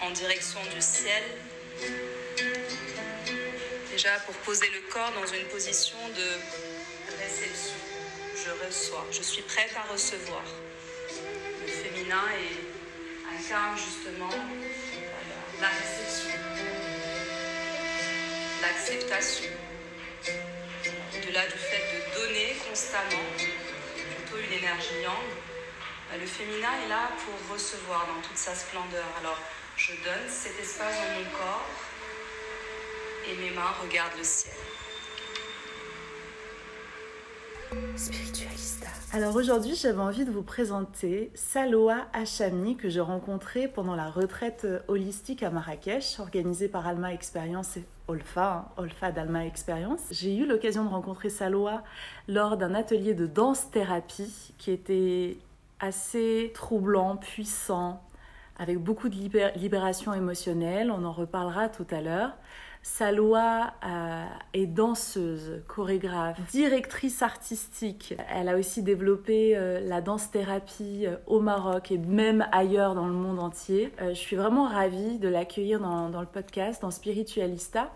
en direction du ciel. Déjà pour poser le corps dans une position de réception. Je reçois, je suis prête à recevoir. Le féminin est, incarne justement voilà, la réception, l'acceptation. Au-delà du fait de donner constamment, plutôt une énergie yang, bah, le féminin est là pour recevoir dans toute sa splendeur. Alors, je donne cet espace dans mon corps et mes mains regardent le ciel. Spiritualista. Alors aujourd'hui, j'avais envie de vous présenter Saloa Hachami que j'ai rencontré pendant la retraite holistique à Marrakech, organisée par Alma Experience et Olfa, hein, Olfa d'Alma Experience. J'ai eu l'occasion de rencontrer Saloa lors d'un atelier de danse-thérapie qui était assez troublant, puissant, avec beaucoup de libé- libération émotionnelle. On en reparlera tout à l'heure. Saloa euh, est danseuse, chorégraphe, directrice artistique. Elle a aussi développé euh, la danse-thérapie euh, au Maroc et même ailleurs dans le monde entier. Je suis vraiment ravie de l'accueillir dans, dans le podcast, dans Spiritualista,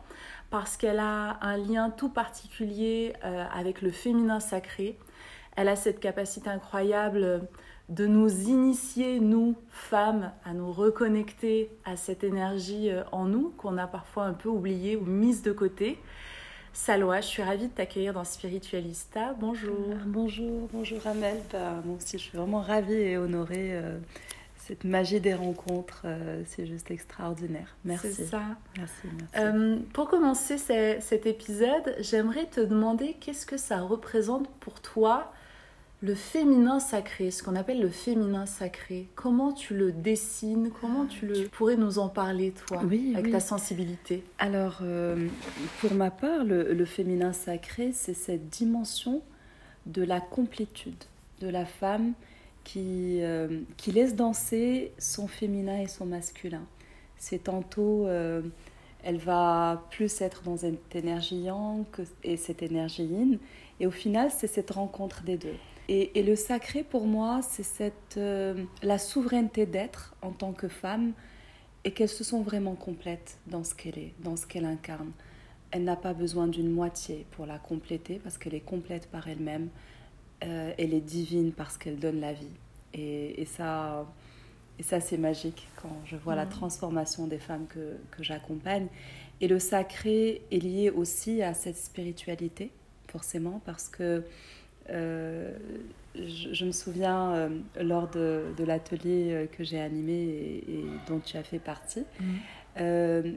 parce qu'elle a un lien tout particulier avec le féminin sacré. Elle a cette capacité incroyable de nous initier, nous, femmes, à nous reconnecter à cette énergie euh, en nous qu'on a parfois un peu oubliée ou mise de côté. Salwa, je suis ravie de t'accueillir dans Spiritualista. Bonjour. Bonjour, bonjour Amel. Bah, moi aussi, je suis vraiment ravie et honorée. euh, cette magie des rencontres, euh, c'est juste extraordinaire. Merci. C'est ça. Merci, merci. Euh, pour commencer ce- cet épisode, j'aimerais te demander qu'est-ce que ça représente pour toi le féminin sacré, ce qu'on appelle le féminin sacré. Comment tu le dessines Comment tu, le... tu pourrais nous en parler, toi, Oui, avec oui. ta sensibilité? Alors, euh, pour ma part, le, le féminin sacré, c'est cette dimension de la complétude de la femme qui, euh, qui laisse danser son féminin et son masculin. C'est tantôt, euh, elle va plus être dans cette énergie yang que- et cette énergie yin, et au final, c'est cette rencontre des deux. Et, et le sacré, pour moi, c'est cette, euh, la souveraineté d'être en tant que femme et qu'elle se sent vraiment complète dans ce qu'elle est, dans ce qu'elle incarne. Elle n'a pas besoin d'une moitié pour la compléter parce qu'elle est complète par elle-même. Euh, elle est divine parce qu'elle donne la vie. Et, et ça, et ça c'est magique quand je vois la transformation des femmes que, que j'accompagne. Et le sacré est lié aussi à cette spiritualité, forcément, parce que euh, je, je me souviens euh, lors de, de l'atelier euh, que j'ai animé et, et dont tu as fait partie, euh,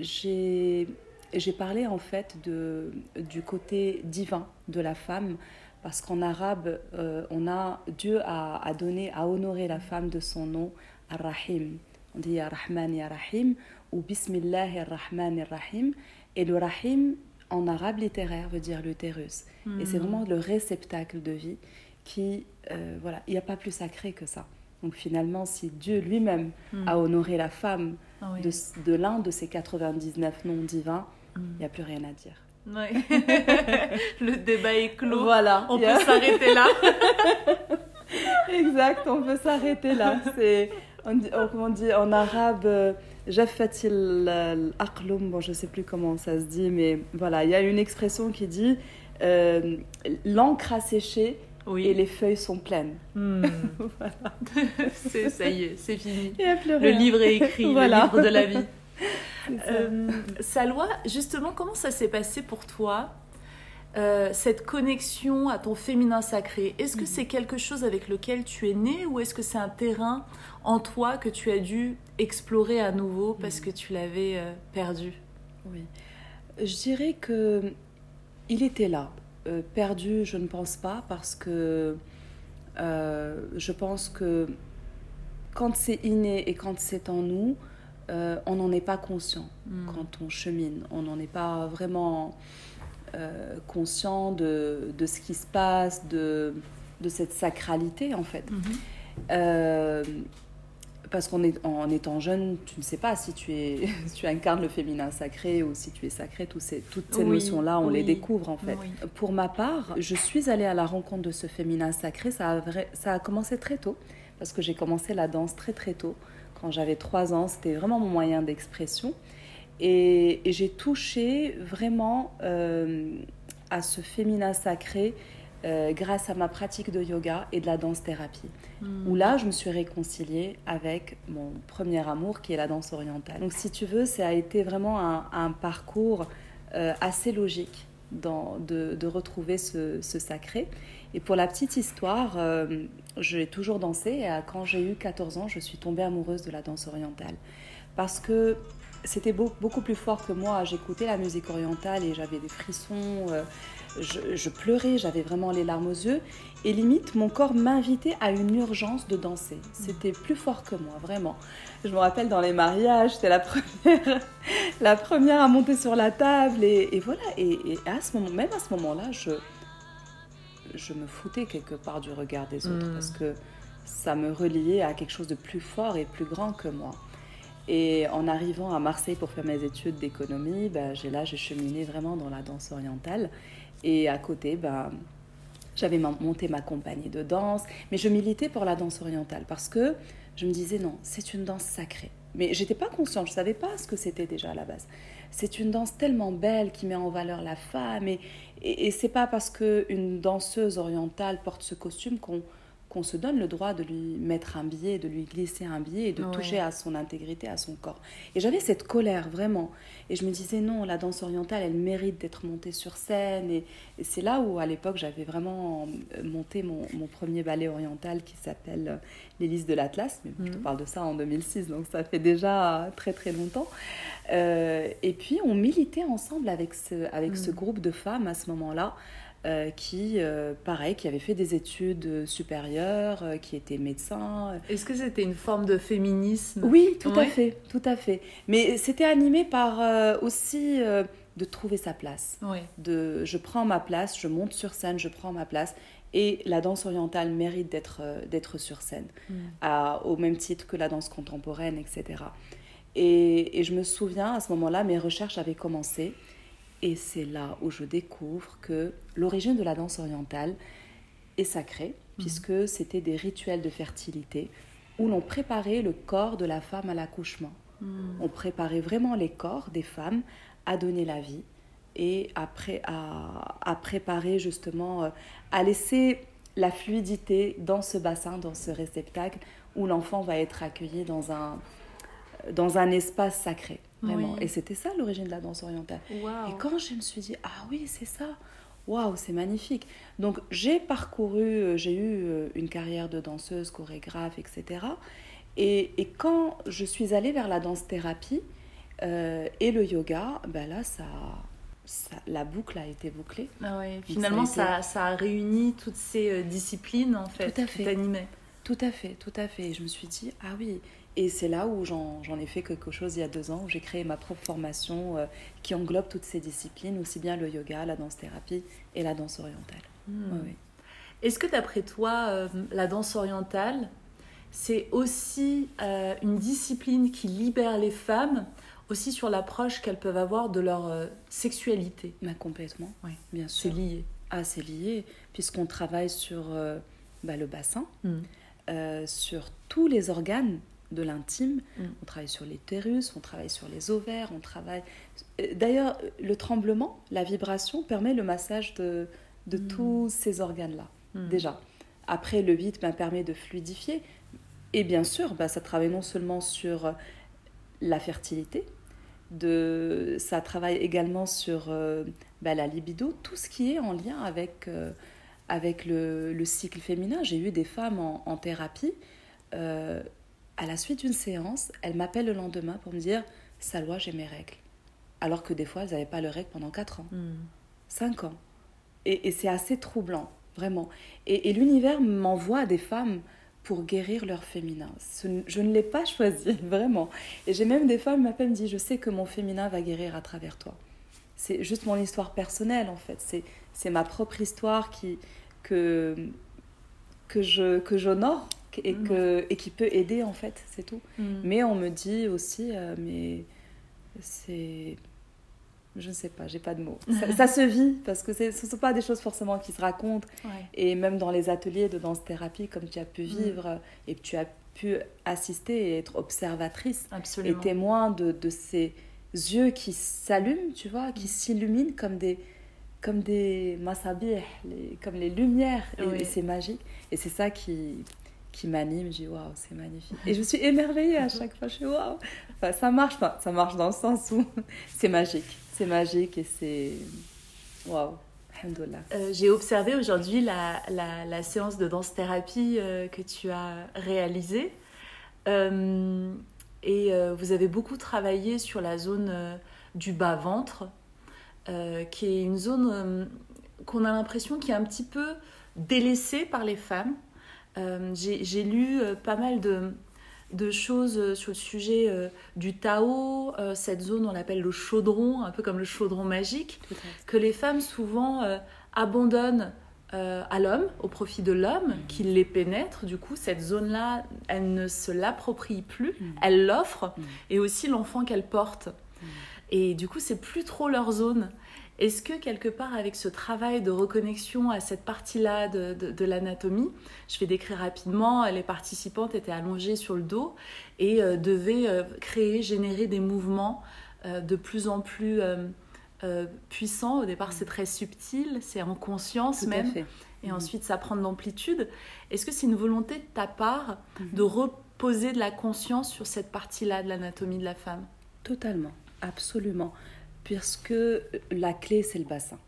j'ai parlé en fait de, du côté divin de la femme parce qu'en arabe, on a Dieu a, a donné, a honoré la femme de son nom, Ar-Rahim. On dit Ya Rahman Ya Rahim ou Bismillah Ar-Rahman Ar-Rahim. Et le Rahim, en arabe littéraire, veut dire l'utérus. Et c'est vraiment le réceptacle de vie qui, euh, voilà, il n'y a pas plus sacré que ça. Donc finalement, si Dieu lui-même Mm. a honoré la femme Ah oui. de, de l'un de ses 99 noms divins, Mm. il n'y a plus rien à dire. Ouais. Le débat est clos. Voilà. On peut s'arrêter là. Exact, on peut s'arrêter là. C'est, on on dit en arabe, Jaffatil al-aqlum, bon, je ne sais plus comment ça se dit, mais voilà, il y a une expression qui dit euh, l'encre a séché Oui. et les feuilles sont pleines. Hmm. C'est- ça y est, c'est fini. Le livre est écrit, Voilà. le livre de la vie. Euh, Salwa, justement, comment ça s'est passé pour toi euh, cette connexion à ton féminin sacré? Est-ce que c'est quelque chose avec lequel tu es né ou est-ce que c'est un terrain en toi que tu as dû explorer à nouveau parce Mhm. que tu l'avais euh, perdu Oui. Je dirais que il était là. Euh, perdu, je ne pense pas, parce que euh, je pense que quand c'est inné et quand c'est en nous, euh, on n'en est pas conscient Hmm. quand on chemine. On n'en est pas vraiment conscient de, de ce qui se passe, de, de cette sacralité en fait. Mhm. Euh, parce qu'en est, en étant jeune, tu ne sais pas si tu, es, tu incarnes le féminin sacré ou si tu es sacré. Ces, toutes ces Oui, notions-là, on les découvre en fait. oui. Pour ma part, je suis allée à la rencontre de ce féminin sacré. Ça a, vrai- ça a commencé très tôt, parce que j'ai commencé la danse très très tôt. Quand j'avais trois ans, c'était vraiment mon moyen d'expression. Et, et j'ai touché vraiment euh, à ce féminin sacré euh, grâce à ma pratique de yoga et de la danse-thérapie. Hmm. Où là, je me suis réconciliée avec mon premier amour qui est la danse orientale. Donc si tu veux, ça a été vraiment un, un parcours euh, assez logique dans- de, de retrouver ce, ce sacré. Et pour la petite histoire, euh, j'ai toujours dansé et à- quand j'ai eu 14 ans, je suis tombée amoureuse de la danse orientale. Parce que c'était beau- beaucoup plus fort que moi. J'écoutais la musique orientale et j'avais des frissons, euh, je, je pleurais, j'avais vraiment les larmes aux yeux. Et limite, mon corps m'invitait à une urgence de danser. C'était plus fort que moi, vraiment. Je me rappelle dans les mariages, j'étais la première, la première à monter sur la table. Et, et voilà, et, et à ce moment, même à ce moment-là, je, je me foutais quelque part du regard des autres Mm. parce que ça me reliait à quelque chose de plus fort et plus grand que moi. Et en arrivant à Marseille pour faire mes études d'économie, ben, j'ai là, j'ai cheminé vraiment dans la danse orientale. Et à côté, ben, j'avais mon- monté ma compagnie de danse, mais je militais pour la danse orientale parce que je me disais non, c'est une danse sacrée. Mais j'étais pas consciente, je savais pas ce que c'était déjà à la base. C'est une danse tellement belle qui met en valeur la femme et, et, et c'est pas parce que une danseuse orientale porte ce costume qu'on qu'on se donne le droit de lui mettre un billet, de lui glisser un billet et de Ouais. toucher à son intégrité, à son corps. Et j'avais cette colère vraiment. Et je me disais non, la danse orientale, elle mérite d'être montée sur scène. Et, et c'est là où à l'époque j'avais vraiment euh, monté mon, mon premier ballet oriental qui s'appelle euh, l'Élise de l'Atlas. Mais je te Mhm. parle de ça en 2006, donc ça fait déjà très très longtemps. Euh, et puis on militait ensemble avec ce, avec ce Mhm. groupe de femmes à ce moment-là. Euh, qui, euh, pareil, qui avaient fait des études supérieures, euh, qui étaient médecins, Est-ce que c'était une forme de féminisme? Oui, tout à fait, tout à fait. Mais c'était animé par aussi de trouver sa place. De, je prends ma place, je monte sur scène, je prends ma place. Et la danse orientale mérite d'être d'être sur scène, Mm. à- au même titre que la danse contemporaine, etc. Et, et je me souviens, à ce moment-là, mes recherches avaient commencé. Et c'est là où je découvre que l'origine de la danse orientale est sacrée, puisque c'était des rituels de fertilité où l'on préparait le corps de la femme à l'accouchement. Hmm. On préparait vraiment les corps des femmes à donner la vie et après à, à préparer justement, euh, à laisser la fluidité dans ce bassin, dans ce réceptacle où l'enfant va être accueilli dans un, dans un espace sacré. Vraiment. Oui. Et c'était ça l'origine de la danse orientale. Et quand je me suis dit, ah oui, c'est ça, waouh, c'est magnifique. Donc j'ai parcouru, euh, j'ai eu euh, une carrière de danseuse, chorégraphe, etc. Et, et quand je suis allée vers la danse-thérapie euh, et le yoga, ben là, ça, ça, la boucle a été bouclée. Ah ouais, Finalement, ça a ça, ça a réuni toutes ces disciplines en fait Tout à qui fait. t'animaient. Tout à fait, tout à fait. Et je me suis dit, ah oui. Et c'est là où j'en ai fait quelque chose il y a deux ans, où j'ai créé ma propre formation euh, qui englobe toutes ces disciplines, aussi bien le yoga, la danse-thérapie et la danse orientale. Hmm. Oui. Est-ce que d'après toi, euh, la danse orientale, c'est aussi euh, une discipline qui libère les femmes aussi sur l'approche qu'elles peuvent avoir de leur sexualité? Mais complètement, Oui, bien c'est lié. Ah, c'est lié, puisqu'on travaille sur bah, le bassin, Mm. euh, sur tous les organes de l'intime. Mm. On travaille sur l'utérus, on travaille sur les ovaires, on travaille... Euh, D'ailleurs, le tremblement, la vibration permet le massage de, de tous ces organes-là, Mm. déjà. Après, le ben, permet de fluidifier. Et bien sûr, ben, ça travaille non seulement sur euh, la fertilité, de, ça travaille également sur euh, ben, la libido, tout ce qui est en lien avec, euh, avec le, le cycle féminin. J'ai eu des femmes en, en thérapie. euh, à la suite d'une séance, elles m'appellent le lendemain pour me dire Salwa, j'ai mes règles. Alors que des fois, elles n'avaient pas leurs règles pendant 4 ans, Mm. 5 ans. Et, et c'est assez troublant, vraiment. Et, et l'univers m'envoie des femmes pour guérir leur féminin. Ce- je ne l'ai pas choisi, vraiment. Et j'ai même des femmes qui m'appellent et me disent Je sais que mon féminin va guérir à travers toi. C'est juste mon histoire personnelle, en fait. C'est, c'est ma propre histoire qui, que, que, je, que j'honore et, Mhm. que, et qui peut aider, en fait, c'est tout. Mm. Mais on me dit aussi, euh, mais c'est. Je ne sais pas, j'ai pas de mots. Ça, ça se vit parce que ce ne sont pas des choses forcément qui se racontent. Ouais. Et même dans les ateliers de danse-thérapie, comme tu as pu Mm. vivre et que tu as pu assister et être observatrice et Absolument. témoin de, de ces yeux qui s'allument, tu vois, qui s'illuminent comme des comme des masabih, les- comme les lumières. Et, Oui. et c'est magique. Et c'est ça qui, qui m'anime. Je dis waouh, c'est magnifique. Et je suis émerveillée à chaque fois. Je suis waouh. Enfin, ça marche pas. Ça marche dans le sens où c'est magique. C'est magique et c'est waouh. Euh, J'ai observé aujourd'hui la, la- séance de danse-thérapie euh, que tu as réalisée. Euh, et euh, vous avez beaucoup travaillé sur la zone du bas-ventre, qui est une zone qu'on a l'impression qui est un petit peu délaissée par les femmes. Euh, J'ai lu euh, pas mal de, de choses euh, sur le sujet euh, du Tao, euh, cette zone on l'appelle le chaudron, un peu comme le chaudron magique que les femmes souvent euh, abandonnent à l'homme, au profit de l'homme, Mhm. qui les pénètre. Du coup, cette zone-là, elle ne se l'approprie plus, Mhm. elle l'offre, Mhm. et aussi l'enfant qu'elle porte. Et du coup, c'est plus trop leur zone. Est-ce que quelque part, avec ce travail de reconnexion à cette partie-là de, de- de l'anatomie, je vais décrire rapidement, les participantes étaient allongées sur le dos et euh, devaient euh, créer, générer des mouvements euh, de plus en plus puissants. Au départ, c'est très subtil, c'est en conscience Tout à même, fait. et Mhm. ensuite ça prend de l'amplitude. Est-ce que c'est une volonté de ta part Mhm. de reposer de la conscience sur cette partie-là de l'anatomie de la femme? Totalement, absolument. Puisque la clé, c'est le bassin.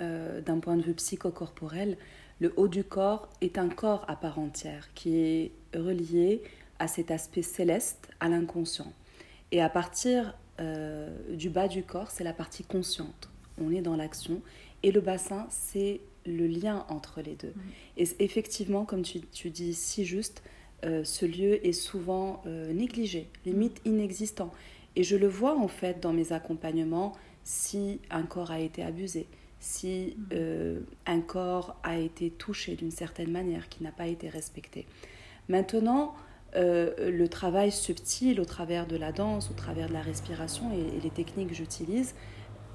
Euh, D'un point de vue psychocorporel, le haut du corps est un corps à part entière qui est relié à cet aspect céleste, à l'inconscient. Et à partir euh, du bas du corps, c'est la partie consciente. On est dans l'action. Et le bassin, c'est le lien entre les deux. Et effectivement, comme tu, tu dis si juste, euh, ce lieu est souvent euh, négligé, limite inexistant. Et je le vois en fait dans mes accompagnements si un corps a été abusé, si euh, un corps a été touché d'une certaine manière, qui n'a pas été respecté. Maintenant, euh, le travail subtil au travers de la danse, au travers de la respiration et, et les techniques que j'utilise,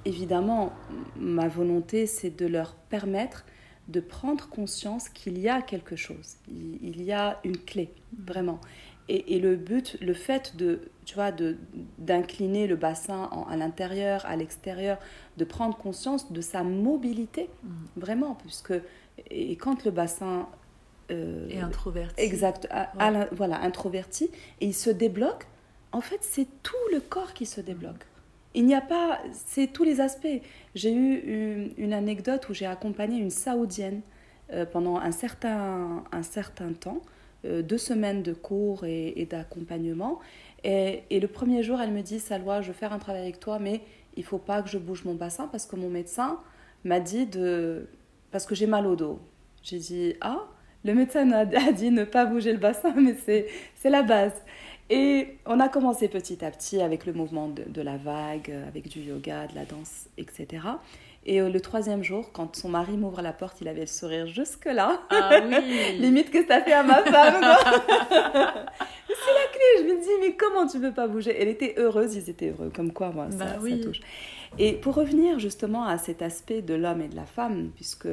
évidemment, ma volonté, c'est de leur permettre de prendre conscience qu'il y a quelque chose, il, il y a une clé, vraiment. Et, et le but, le fait de, tu vois, de d'incliner le bassin en- à l'intérieur, à l'extérieur, de prendre conscience de sa mobilité, vraiment, puisque et quand le bassin euh, Et introvertie. Exact, à- à la- voilà, introverti, et il se débloque. En fait, c'est tout le corps qui se débloque. Il n'y a pas, c'est tous les aspects. J'ai eu une, une anecdote où j'ai accompagné une Saoudienne euh, pendant un certain, un certain temps, deux semaines de cours et, d'accompagnement. Et, et le premier jour, elle me dit, Salwa, je veux faire un travail avec toi, mais il faut pas que je bouge mon bassin parce que mon médecin m'a dit de... Parce que j'ai mal au dos. J'ai dit, ah, le médecin a, a dit ne pas bouger le bassin, mais c'est la base. Et on a commencé petit à petit avec le mouvement de, de la vague, euh, avec du yoga, de la danse, etc. Et euh, le troisième jour, quand son mari m'ouvre la porte, il avait le sourire jusque-là. Ah oui. Limite que ça fait à ma femme. c'est la clé. Je me dis, mais comment tu peux pas bouger? Elle était heureuse, ils étaient heureux. Comme quoi, moi, ça, Bah ça oui. touche. Et pour revenir justement à cet aspect de l'homme et de la femme, puisque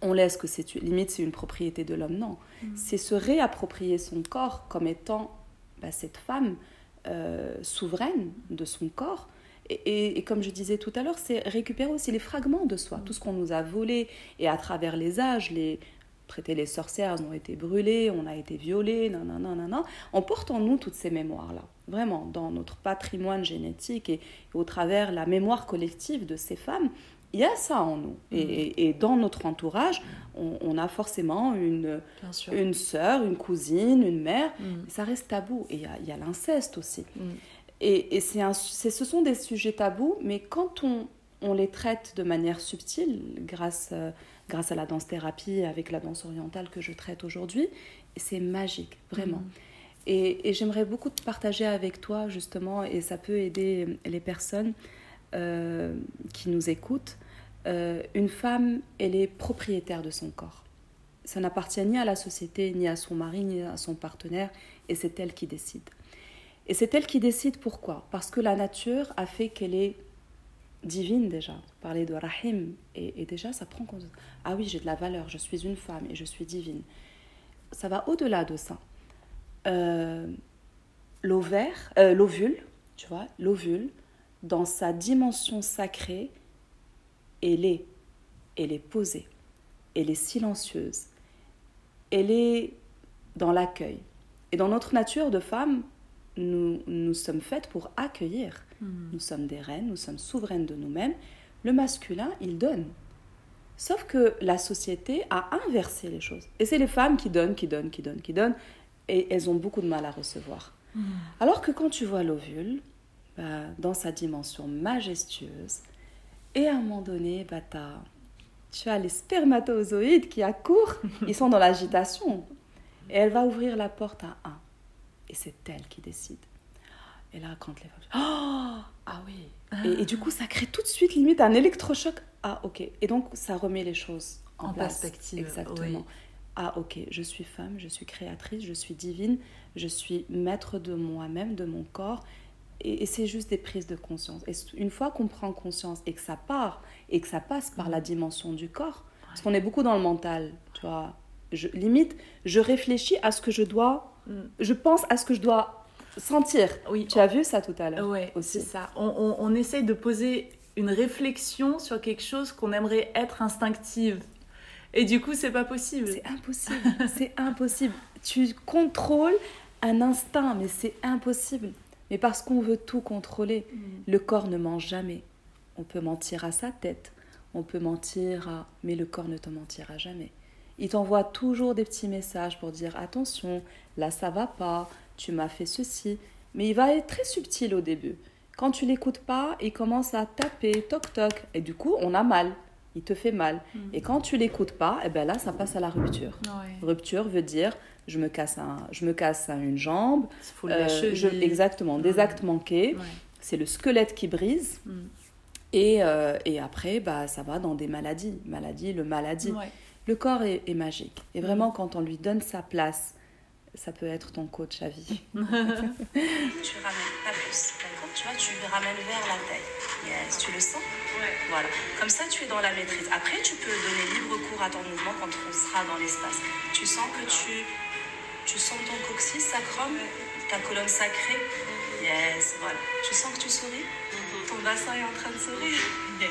on laisse que c'est limite c'est une propriété de l'homme, non. C'est se réapproprier son corps comme étant bah, cette femme euh, souveraine de son corps. Et, et- et comme je disais tout à l'heure, c'est récupérer aussi les fragments de soi, tout ce qu'on nous a volé, et à travers les âges, les traiter les sorcières, elles ont été brûlées, on a été violées, non, non. On porte en nous toutes ces mémoires-là, vraiment, dans notre patrimoine génétique et, au travers la mémoire collective de ces femmes, il y a ça en nous. Et, et dans notre entourage, on, on a forcément une, une sœur, une cousine, une mère. Mm. Ça reste tabou. Et il y a, il y a l'inceste aussi. Mm. Et, et c'est un- ce sont des sujets tabous, mais quand on, on les traite de manière subtile, grâce, euh, grâce à la danse-thérapie, avec la danse orientale que je traite aujourd'hui, c'est magique, vraiment. Et, et j'aimerais beaucoup te partager avec toi, justement, et ça peut aider les personnes euh, qui nous écoutent. Euh, une femme, elle est propriétaire de son corps. Ça n'appartient ni à la société, ni à son mari, ni à son partenaire, et c'est elle qui décide. Et c'est elle qui décide pourquoi Parce que la nature a fait qu'elle est divine déjà. Parler de Rahim, et, déjà ça prend compte. Ah oui, j'ai de la valeur, je suis une femme et je suis divine. Ça va au-delà de ça. Euh, l'ovaire, euh, l'ovule, tu vois, l'ovule, dans sa dimension sacrée, elle est, elle est posée, elle est silencieuse, elle est dans l'accueil. Et dans notre nature de femme, nous, nous sommes faites pour accueillir. Nous sommes des reines, nous sommes souveraines de nous-mêmes. Le masculin, il donne. Sauf que la société a inversé les choses. Et c'est les femmes qui donnent, qui donnent, qui donnent, qui donnent. Et elles ont beaucoup de mal à recevoir. Alors que quand tu vois l'ovule, bah, dans sa dimension majestueuse, et à un moment donné, bah, tu as les spermatozoïdes qui accourent, ils sont dans l'agitation. Et elle va ouvrir la porte à un. Et c'est elle qui décide. Et là, quand les femmes... Oh Ah oui et, et du coup, ça crée tout de suite limite un électrochoc. Ah ok. Et donc, ça remet les choses en, En place. perspective, Exactement. oui. Ah ok, je suis femme, je suis créatrice, je suis divine, je suis maître de moi-même, de mon corps. Et, et c'est juste des prises de conscience. Et une fois qu'on prend conscience et que ça part, et que ça passe par la dimension du corps, parce qu'on est beaucoup dans le mental, tu vois. Je, limite, je réfléchis à ce que je dois, je pense à ce que je dois sentir. Oui. Tu as vu ça tout à l'heure aussi. c'est ça. On, on, on essaye de poser une réflexion sur quelque chose qu'on aimerait être instinctive. Et du coup, c'est pas possible. C'est impossible. c'est impossible. Tu contrôles un instinct, mais c'est impossible. Mais parce qu'on veut tout contrôler, le corps ne ment jamais. On peut mentir à sa tête, on peut mentir à... Mais le corps ne te mentira jamais. Il t'envoie toujours des petits messages pour dire attention, là ça va pas, tu m'as fait ceci. Mais il va être très subtil au début. Quand tu l'écoutes pas, il commence à taper, toc toc, et du coup on a mal. Il te fait mal. Et quand tu l'écoutes pas, et ben là ça passe à la rupture. Ouais. Rupture veut dire je me casse, un, je me casse une jambe. Euh, je- exactement, des actes manqués. Ouais. C'est le squelette qui brise. Mm. Et, euh, et après, bah, ça va dans des maladies. Maladie, le maladie. Ouais. Le corps est, est magique. Et vraiment, quand on lui donne sa place, ça peut être ton coach à vie. Tu ramènes pas plus, d'accord Tu vois, tu ramènes vers la taille. Yes, tu le sens Voilà. Comme ça, tu es dans la maîtrise. Après, tu peux donner libre cours à ton mouvement quand on sera dans l'espace. Tu sens que tu, tu sens ton coccyx sacrum, ta colonne sacrée. Yes, voilà. Tu sens que tu souris Ton bassin est en train de sourire Yes.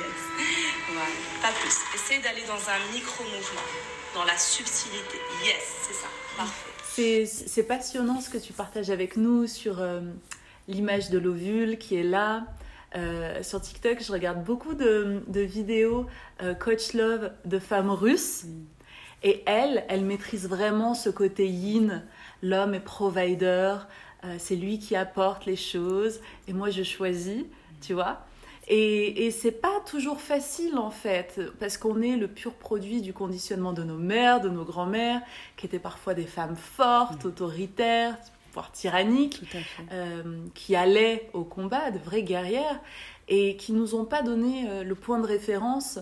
Voilà. Pas plus. Essaye d'aller dans un micro-mouvement, dans la subtilité. Yes, c'est ça. Parfait. C'est passionnant ce que tu partages avec nous sur euh, l'image de l'ovule qui est là. Euh, sur TikTok, je regarde beaucoup de, de vidéos euh, Coach Love de femmes russes. Et elle, elle maîtrise vraiment ce côté yin. L'homme est provider, c'est lui qui apporte les choses. Et moi, je choisis, tu vois. Et, et c'est pas toujours facile en fait, parce qu'on est le pur produit du conditionnement de nos mères, de nos grands-mères, qui étaient parfois des femmes fortes, autoritaires, voire tyranniques, euh, qui allaient au combat, de vraies guerrières. et qui nous ont pas donné euh, le point de référence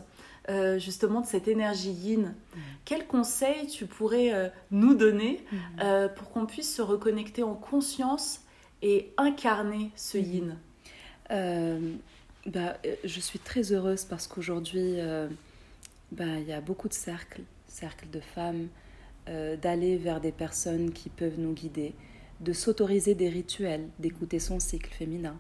euh, justement de cette énergie yin. Quel conseil tu pourrais euh, nous donner euh, pour qu'on puisse se reconnecter en conscience et incarner ce yin? Euh, bah, euh, je suis très heureuse parce qu'aujourd'hui, euh, bah, il y a beaucoup de cercles, cercles de femmes, euh, d'aller vers des personnes qui peuvent nous guider, de s'autoriser des rituels, d'écouter son cycle féminin.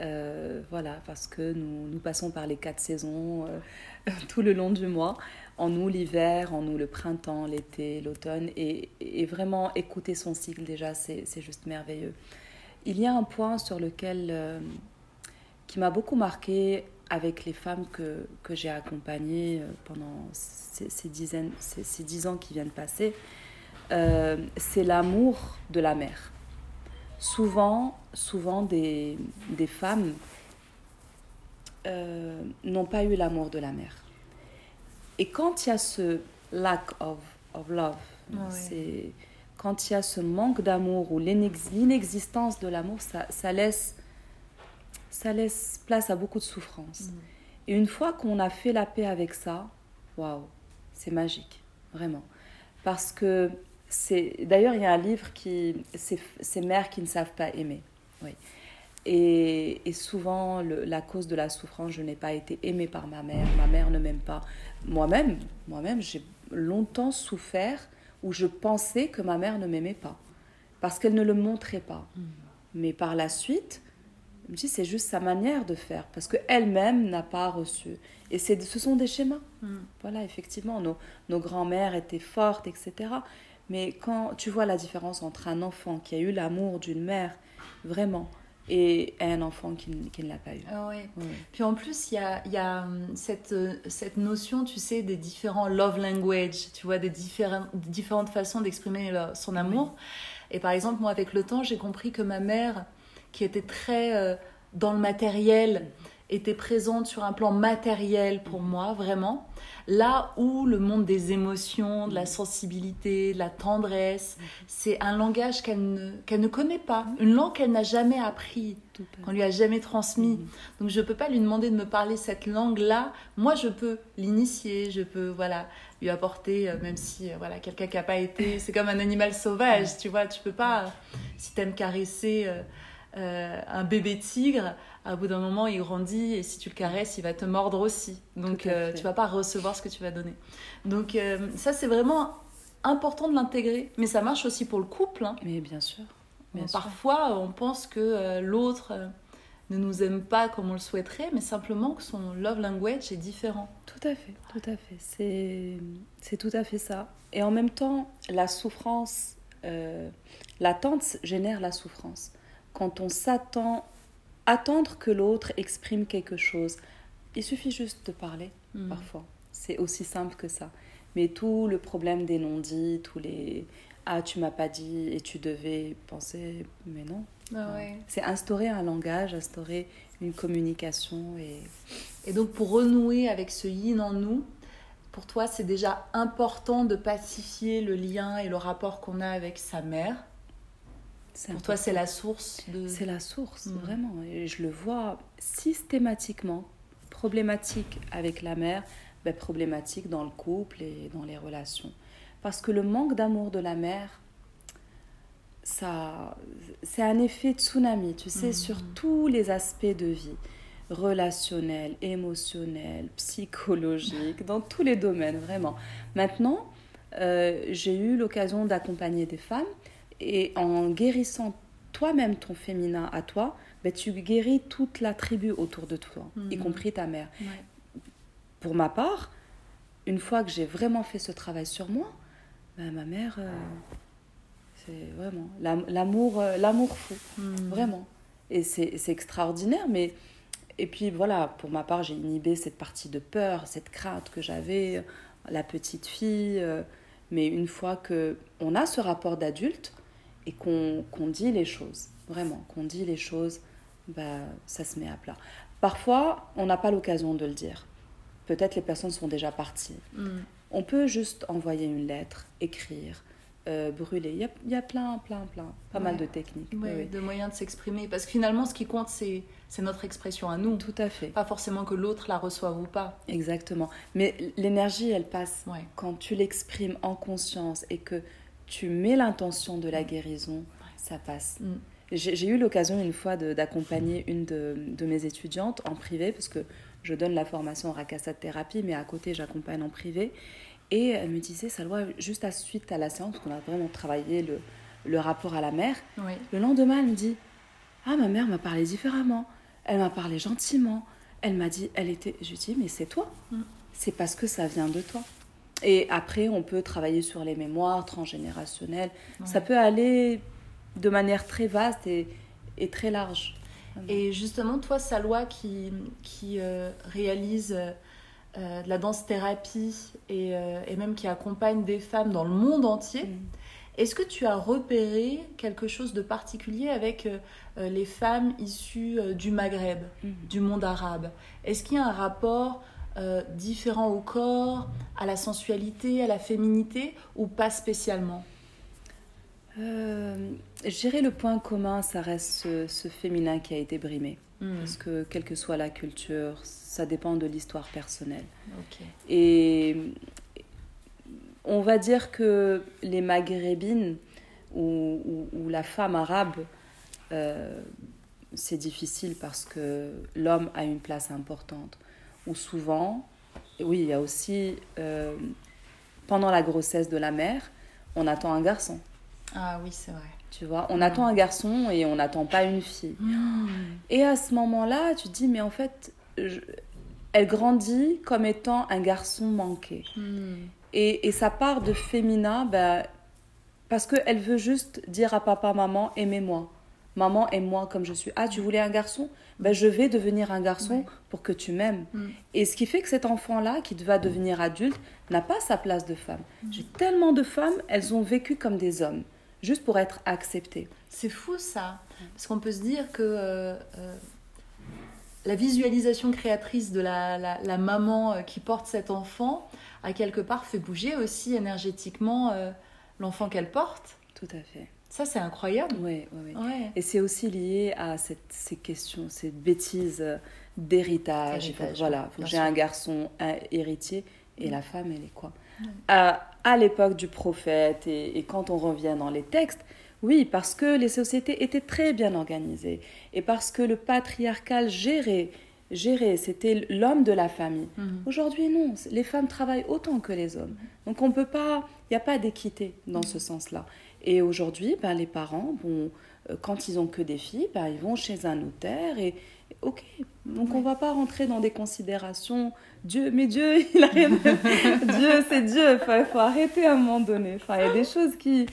Euh, voilà, parce que nous, nous passons par les quatre saisons euh, tout le long du mois. En nous l'hiver, en nous le printemps, l'été, l'automne. Et, et vraiment écouter son cycle déjà, c'est c'est juste merveilleux. Il y a un point sur lequel, euh, qui m'a beaucoup marqué avec les femmes que, que j'ai accompagnées euh, pendant ces, ces dizaines, ces, ces dix ans qui viennent passer, euh, c'est l'amour de la mère. Souvent, souvent des, des femmes euh, n'ont pas eu l'amour de la mère. Et quand il y a ce lack of, of love, Ah c'est quand il y a ce manque d'amour ou l'inex- l'inexistence de l'amour, ça, ça laisse ça laisse place à beaucoup de souffrance. Et une fois qu'on a fait la paix avec ça, waouh, c'est magique, vraiment. Parce que c'est. D'ailleurs, il y a un livre qui. C'est ces mères qui ne savent pas aimer. Oui. Et, et souvent, le- la cause de la souffrance, je n'ai pas été aimée par ma mère, ma mère ne m'aime pas. Moi-même, moi-même, j'ai longtemps souffert où je pensais que ma mère ne m'aimait pas. Parce qu'elle ne le montrait pas. Mais par la suite, me dis, c'est juste sa manière de faire, parce qu'elle-même n'a pas reçu. Et c'est, ce sont des schémas. Voilà, effectivement, nos, nos grands-mères étaient fortes, etc. Mais quand tu vois la différence entre un enfant qui a eu l'amour d'une mère, vraiment, et un enfant qui, qui ne l'a pas eu. Ah ouais. Oui. Puis en plus, il y a, y a hum, cette, euh, cette notion, tu sais, des différents love language, tu vois, des différentes façons d'exprimer son amour. Et par exemple, moi, avec le temps, j'ai compris que ma mère, qui était très euh, dans le matériel, était présente sur un plan matériel pour moi, vraiment. Là où le monde des émotions, de la sensibilité, de la tendresse, c'est un langage qu'elle ne, qu'elle ne connaît pas, une langue qu'elle n'a jamais appris, qu'on lui a jamais transmis. Donc je peux pas lui demander de me parler cette langue-là. Moi, je peux l'initier, je peux voilà lui apporter, euh, même si euh, voilà quelqu'un qui a pas été, c'est comme un animal sauvage, tu vois, tu peux pas. euh, si t'aimes caresser euh, euh, un bébé tigre, à bout d'un moment il grandit et si tu le caresses, il va te mordre aussi. Donc euh, tu vas pas recevoir ce que tu vas donner. Donc euh, ça c'est vraiment important de l'intégrer, mais ça marche aussi pour le couple. hein. Mais bien sûr. Bien Bon, sûr. Parfois, on pense que euh, l'autre ne nous aime pas comme on le souhaiterait, mais simplement que son love language est différent. Tout à fait, tout à fait. C'est, c'est tout à fait ça. Et en même temps, la souffrance, euh, l'attente génère la souffrance. Quand on s'attend, attendre que l'autre exprime quelque chose, il suffit juste de parler, Mm. parfois. C'est aussi simple que ça. Mais tout le problème des non-dits, tous les ah tu m'as pas dit et tu devais penser, mais non. Ah ouais. C'est instaurer un langage, instaurer une communication et Et donc, pour renouer avec ce yin en nous, pour toi, c'est déjà important de pacifier le lien et le rapport qu'on a avec sa mère. Pour toi, c'est la source de. C'est la source, Mm. vraiment. Et je le vois systématiquement, problématique avec la mère, ben, problématique dans le couple et dans les relations. Parce que le manque d'amour de la mère, ça, c'est un effet tsunami, tu sais, sur tous les aspects de vie, relationnel, émotionnel, psychologique, dans tous les domaines, vraiment. Maintenant, euh, j'ai eu l'occasion d'accompagner des femmes et en guérissant toi-même ton féminin à toi, ben, tu guéris toute la tribu autour de toi, y Mhm. compris ta mère. Ouais. Pour ma part, une fois que j'ai vraiment fait ce travail sur moi, ben, ma mère, euh, c'est vraiment l'am- l'amour, euh, l'amour fou, Mm. vraiment. Et c'est c'est extraordinaire, mais et puis voilà, pour ma part, j'ai inhibé cette partie de peur, cette crainte que j'avais, la petite fille. euh, mais une fois que on a ce rapport d'adulte et qu'on dit les choses, vraiment, qu'on dit les choses, bah, ça se met à plat. Parfois, on n'a pas l'occasion de le dire. Peut-être les personnes sont déjà parties. Mm. On peut juste envoyer une lettre, écrire, euh, brûler. Il y, a, il y a plein, plein, plein, pas mal de techniques. Ouais, oui, oui. de moyens de s'exprimer. Parce que finalement, ce qui compte, c'est c'est notre expression à nous. Tout à fait. Pas forcément que l'autre la reçoive ou pas. Exactement. Mais l'énergie, elle passe Ouais. quand tu l'exprimes en conscience et que tu mets l'intention de la guérison, ça passe. Mm. J'ai eu l'occasion une fois d'accompagner une de, de mes étudiantes en privé, parce que je donne la formation en Rakasa thérapie, mais à côté, j'accompagne en privé. Et elle me disait, Salwa, juste à suite à la séance, parce qu'on a vraiment travaillé le, le rapport à la mère, Oui. le lendemain, elle me dit Ah, ma mère m'a parlé différemment. Elle m'a parlé gentiment. Elle m'a dit Elle était. Je lui dis Mais c'est toi. Mm. C'est parce que ça vient de toi. Et après, on peut travailler sur les mémoires transgénérationnelles. Ça peut aller de manière très vaste et, et très large. Et justement, toi, Salwa, qui, qui euh, réalise euh, de la danse-thérapie et, euh, et même qui accompagne des femmes dans le monde entier, Mm. est-ce que tu as repéré quelque chose de particulier avec euh, euh, les femmes issues euh, du Maghreb, Mhm. du monde arabe? Est-ce qu'il y a un rapport euh, différent au corps, à la sensualité, à la féminité, ou pas spécialement? Euh, le point commun, ça reste ce, ce féminin qui a été brimé. Hmm, Parce que, quelle que soit la culture, ça dépend de l'histoire personnelle. Et on va dire que les maghrébines ou, ou- ou la femme arabe, euh, c'est difficile parce que l'homme a une place importante. Ou souvent, oui, il y a aussi, euh, pendant la grossesse de la mère, on attend un garçon. Ah oui, c'est vrai. Tu vois, on attend un garçon et on n'attend pas une fille. Et à ce moment-là, tu te dis, mais en fait, je- elle grandit comme étant un garçon manqué. Hmm. Et, et ça part de féminin ben, parce qu'elle veut juste dire à papa, maman, aimez-moi. Maman, aime-moi comme je suis. Ah, tu voulais un garçon? Ben, Je vais devenir un garçon Ouais. pour que tu m'aimes. Mm. Et ce qui fait que cet enfant-là, qui va devenir adulte, n'a pas sa place de femme. J'ai tellement de femmes, elles ont vécu comme des hommes, juste pour être acceptées. C'est fou ça, parce qu'on peut se dire que euh, euh, la visualisation créatrice de la, la- la maman euh, qui porte cet enfant, à quelque part, fait bouger aussi énergétiquement euh, l'enfant qu'elle porte. Tout à fait. Ça, c'est incroyable. Oui, oui, oui. Ouais. Et c'est aussi lié à cette- ces questions, ces bêtises euh, d'héritage. Voilà, j'ai un garçon un héritier et la femme, elle est quoi À, à l'époque du prophète et, et quand on revient dans les textes, oui, parce que les sociétés étaient très bien organisées et parce que le patriarcal gérait, gérait c'était l'homme de la famille. Mhm. Aujourd'hui, non, les femmes travaillent autant que les hommes. Donc on peut pas, il n'y a pas d'équité dans ce sens-là. Et aujourd'hui, ben, les parents, bon, euh, quand ils ont que des filles, ben, ils vont chez un notaire et ok. Donc on va pas rentrer dans des considérations. Dieu, mais Dieu, il a rien. Dieu, c'est Dieu. Enfin, il faut arrêter à un moment donné. Enfin, il y a des choses qui.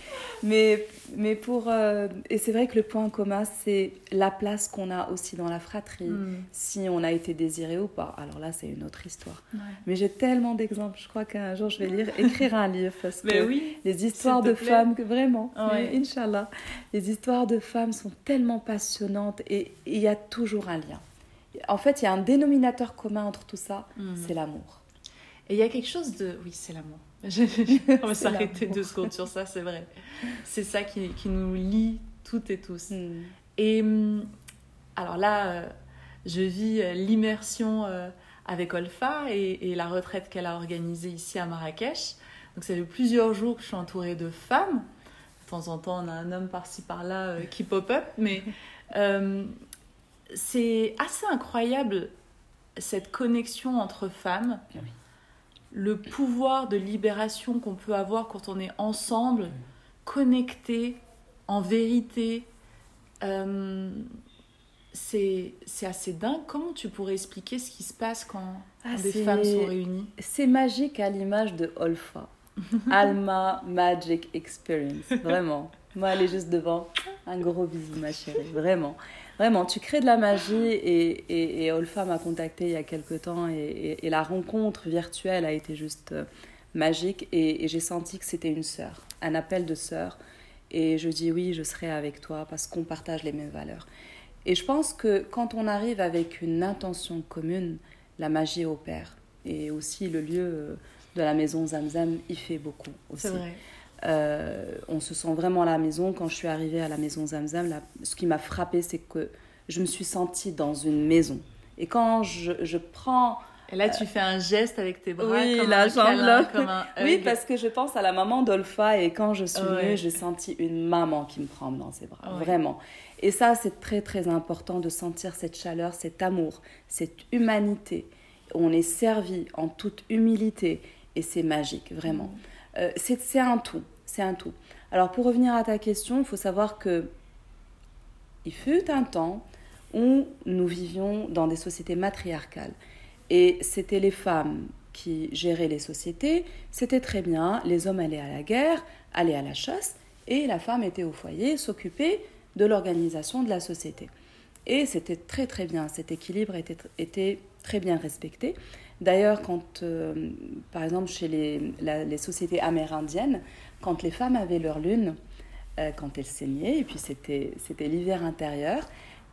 Mais, mais pour. euh, Et c'est vrai que le point commun, c'est la place qu'on a aussi dans la fratrie. Mm. Si on a été désiré ou pas. Alors là, c'est une autre histoire. Ouais. Mais j'ai tellement d'exemples. Je crois qu'un jour, je vais lire, écrire un livre parce Mais que oui. les histoires de plaît. femmes, que vraiment, Ouais. mais Inch'Allah, les histoires de femmes sont tellement passionnantes et il y a toujours un lien. En fait, il y a un dénominateur commun entre tout ça, Mhm. c'est l'amour. Et il y a quelque chose de... Oui, c'est l'amour. On va s'arrêter deux secondes sur ça, c'est vrai. C'est ça qui, qui nous lie toutes et tous. Mhm. Et hum, alors là, euh, je vis euh, l'immersion euh, avec Olfa et, et la retraite qu'elle a organisée ici à Marrakech. Donc ça fait plusieurs jours que je suis entourée de femmes. De temps en temps, on a un homme par-ci par-là qui pop-up, mais euh, c'est assez incroyable cette connexion entre femmes, le pouvoir de libération qu'on peut avoir quand on est ensemble, connectés, en vérité. Euh, c'est assez dingue. Comment tu pourrais expliquer ce qui se passe quand, Ah, des femmes sont réunies? C'est magique à l'image de Olfa. Alma Magic Experience, vraiment. Moi, elle est juste devant. Un gros bisou, ma chérie, vraiment. Vraiment, tu crées de la magie et, et, et Olfa m'a contacté il y a quelques temps et, et- la rencontre virtuelle a été juste euh, magique et, et j'ai senti que c'était une sœur, un appel de sœur. Et je dis oui, je serai avec toi parce qu'on partage les mêmes valeurs. Et je pense que quand on arrive avec une intention commune, la magie opère. Et aussi le lieu euh, de la maison Zamzam y fait beaucoup aussi. C'est vrai. Euh, on se sent vraiment à la maison. Quand je suis arrivée à la maison Zamzam, ce qui m'a frappé, c'est que je me suis sentie dans une maison. Et quand je, prends... Et là, tu fais un geste avec tes bras, oui, comme, la un comme un Oui, parce que je pense à la maman d'Olfa et quand je suis venue, j'ai senti une maman qui me prend dans ses bras, vraiment. Et ça, c'est très, très important de sentir cette chaleur, cet amour, cette humanité. On est servi en toute humilité et c'est magique, vraiment. Mm. Euh, c'est un tout, c'est un tout. Alors pour revenir à ta question, il faut savoir que il fut un temps où nous vivions dans des sociétés matriarcales et c'était les femmes qui géraient les sociétés, c'était très bien, les hommes allaient à la guerre, allaient à la chasse et la femme était au foyer, s'occupait de l'organisation de la société. Et c'était très très bien, cet équilibre était, était très bien respecté. D'ailleurs, quand, euh, par exemple, chez les, sociétés amérindiennes, quand les femmes avaient leur lune, euh, quand elles saignaient, et puis c'était l'hiver intérieur,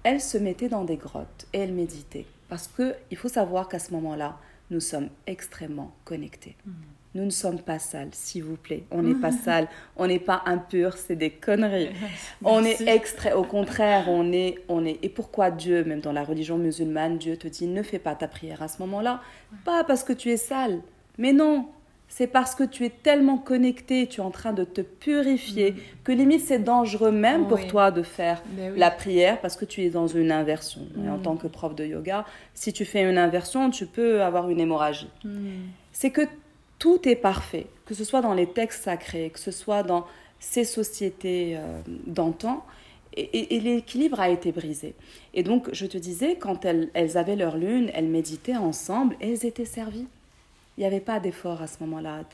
elles se mettaient dans des grottes et elles méditaient. Parce qu'il faut savoir qu'à ce moment-là, nous sommes extrêmement connectés. Mmh. Nous ne sommes pas sales, s'il vous plaît. On n'est pas sale, on n'est pas impur, c'est des conneries. on est extrait, au contraire, on est, on est. Et pourquoi Dieu, même dans la religion musulmane, Dieu te dit ne fais pas ta prière à ce moment-là Pas parce que tu es sale, mais non. C'est parce que tu es tellement connecté, tu es en train de te purifier, mm. que limite c'est dangereux même pour toi de faire ben la prière parce que tu es dans une inversion. Et en mm. tant que prof de yoga, si tu fais une inversion, tu peux avoir une hémorragie. Mm. C'est que tout est parfait, que ce soit dans les textes sacrés, que ce soit dans ces sociétés euh, d'antan, et, l'équilibre a été brisé. Et donc, je te disais, quand elles, avaient leur lune, elles méditaient ensemble et elles étaient servies. Il n'y avait pas d'effort à ce moment-là.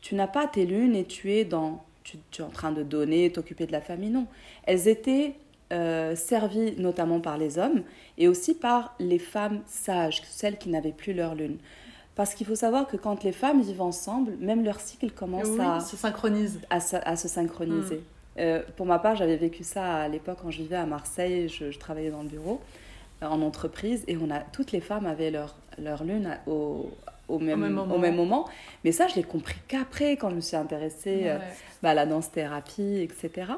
Tu n'as pas tes lunes et tu es dans, tu, es en train de donner, t'occuper de la famille. Non, elles étaient euh, servies notamment par les hommes et aussi par les femmes sages, celles qui n'avaient plus leur lune. Parce qu'il faut savoir que quand les femmes vivent ensemble, même leur cycle commence à se synchronise. À, se synchroniser. Mm. Euh, pour ma part, j'avais vécu ça à l'époque quand je vivais à Marseille, je, travaillais dans le bureau, euh, en entreprise, et on a, toutes les femmes avaient leur, leur lune au, au, même, au, même, moment. Mais ça, je l'ai compris qu'après, quand je me suis intéressée euh, bah, à la danse-thérapie, etc.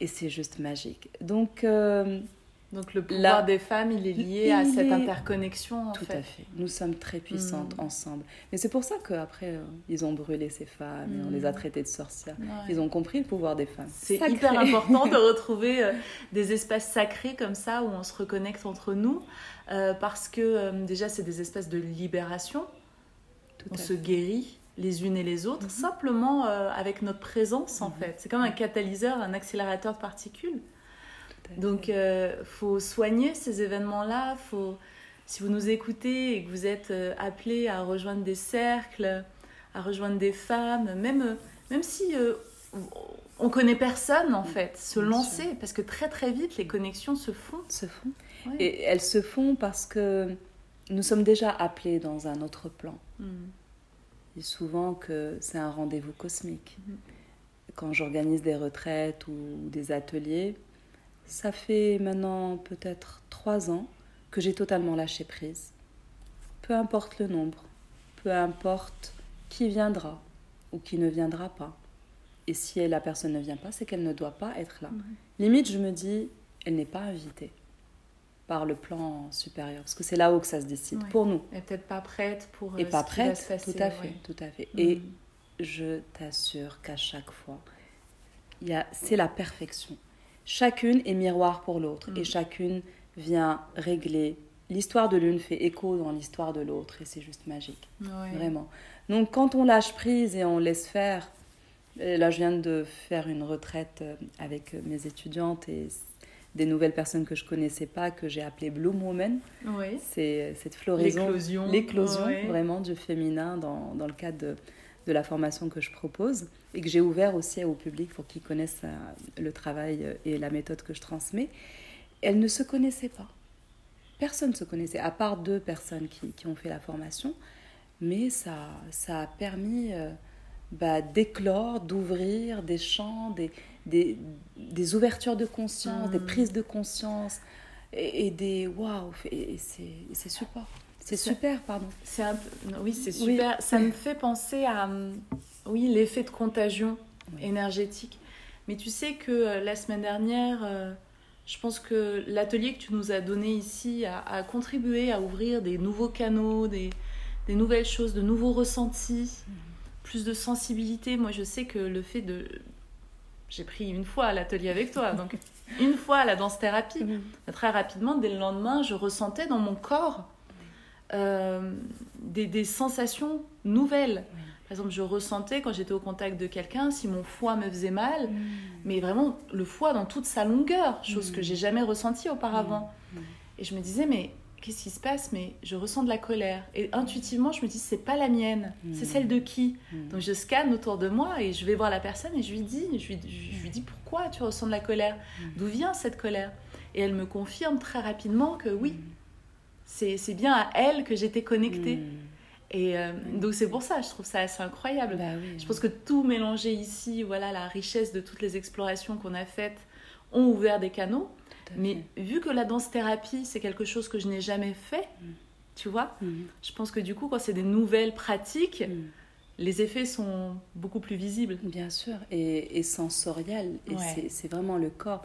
Et c'est juste magique. Donc, donc le pouvoir des femmes, il est lié à cette interconnexion. Tout à fait. Nous sommes très puissantes mm. ensemble. Mais c'est pour ça qu'après, euh, ils ont brûlé ces femmes et on les a mm. traitées de sorcières. Ils ont compris le pouvoir des femmes. C'est hyper important de retrouver euh, des espaces sacrés comme ça où on se reconnecte entre nous. Euh, parce que déjà, c'est des espaces de libération. on se guérit les unes et les autres, mm-hmm. simplement avec notre présence en mm-hmm. fait. C'est comme un catalyseur, un accélérateur de particules. Donc, il euh, faut soigner ces événements-là. Faut, si vous nous écoutez et que vous êtes euh, appelé à rejoindre des cercles, à rejoindre des femmes, même, euh, même si on connaît personne en fait, se lancer parce que très très vite les connexions se font. Se font. Et elles se font parce que nous sommes déjà appelés dans un autre plan. Mm. Et souvent que c'est un rendez-vous cosmique. Mm. Quand j'organise des retraites ou des ateliers, ça fait maintenant peut-être trois ans que j'ai totalement lâché prise. Peu importe le nombre, peu importe qui viendra ou qui ne viendra pas. Et si la personne ne vient pas, c'est qu'elle ne doit pas être là. Limite, je me dis, elle n'est pas invitée par le plan supérieur, parce que c'est là-haut que ça se décide pour nous. Elle n'est peut-être pas prête pour. Et euh, pas prête, tout à fait, tout à fait. Et je t'assure qu'à chaque fois, c'est la perfection chacune est miroir pour l'autre et mm. chacune vient régler. L'histoire de l'une fait écho dans l'histoire de l'autre et c'est juste magique. Vraiment. Donc quand on lâche prise et on laisse faire, là je viens de faire une retraite euh, avec mes étudiantes et des nouvelles personnes que je connaissais pas que j'ai appelées Bloom Woman. C'est euh, cette floraison, l'éclosion vraiment du féminin dans, dans le cadre de, de la formation que je propose et que j'ai ouvert aussi au public pour qu'ils connaissent euh, le travail euh, et la méthode que je transmets, elles ne se connaissaient pas. Personne ne se connaissait, à part deux personnes qui, qui, ont fait la formation, mais ça, ça a permis euh, bah, d'éclore, d'ouvrir des champs, des, des, des, ouvertures de conscience, des mmh. prises de conscience et, des waouh, et c'est super. C'est super, pardon. C'est un oui, c'est super. Ça me fait penser à oui l'effet de contagion énergétique. Mais tu sais que euh, la semaine dernière, euh, je pense que l'atelier que tu nous as donné ici a, a contribué à ouvrir des nouveaux canaux, des, des nouvelles choses, de nouveaux ressentis, plus de sensibilité. Moi, je sais que le fait de... J'ai pris une fois à l'atelier avec toi, donc une fois à la danse-thérapie. Très rapidement, dès le lendemain, je ressentais dans mon corps euh, des, des sensations nouvelles. Par exemple, je ressentais quand j'étais au contact de quelqu'un si mon foie me faisait mal, mais vraiment le foie dans toute sa longueur, chose que j'ai jamais ressentie auparavant. Et je me disais, mais qu'est-ce qui se passe? Mais je ressens de la colère. Et intuitivement, je me dis, c'est pas la mienne, c'est celle de qui? Donc je scanne autour de moi et je vais voir la personne et je lui dis, je lui, je lui dis pourquoi tu ressens de la colère? D'où vient cette colère? Et elle me confirme très rapidement que oui, c'est c'est bien à elle que j'étais connectée. Et euh, donc c'est pour ça, je trouve ça assez incroyable. Bah oui, je pense que tout mélangé ici, voilà, la richesse de toutes les explorations qu'on a faites ont ouvert des canaux. Mais vu que la danse-thérapie, c'est quelque chose que je n'ai jamais fait, tu vois, Mhm. je pense que du coup, quand c'est des nouvelles pratiques, les effets sont beaucoup plus visibles. Bien sûr, et, et sensoriel, et Ouais. c'est vraiment le corps.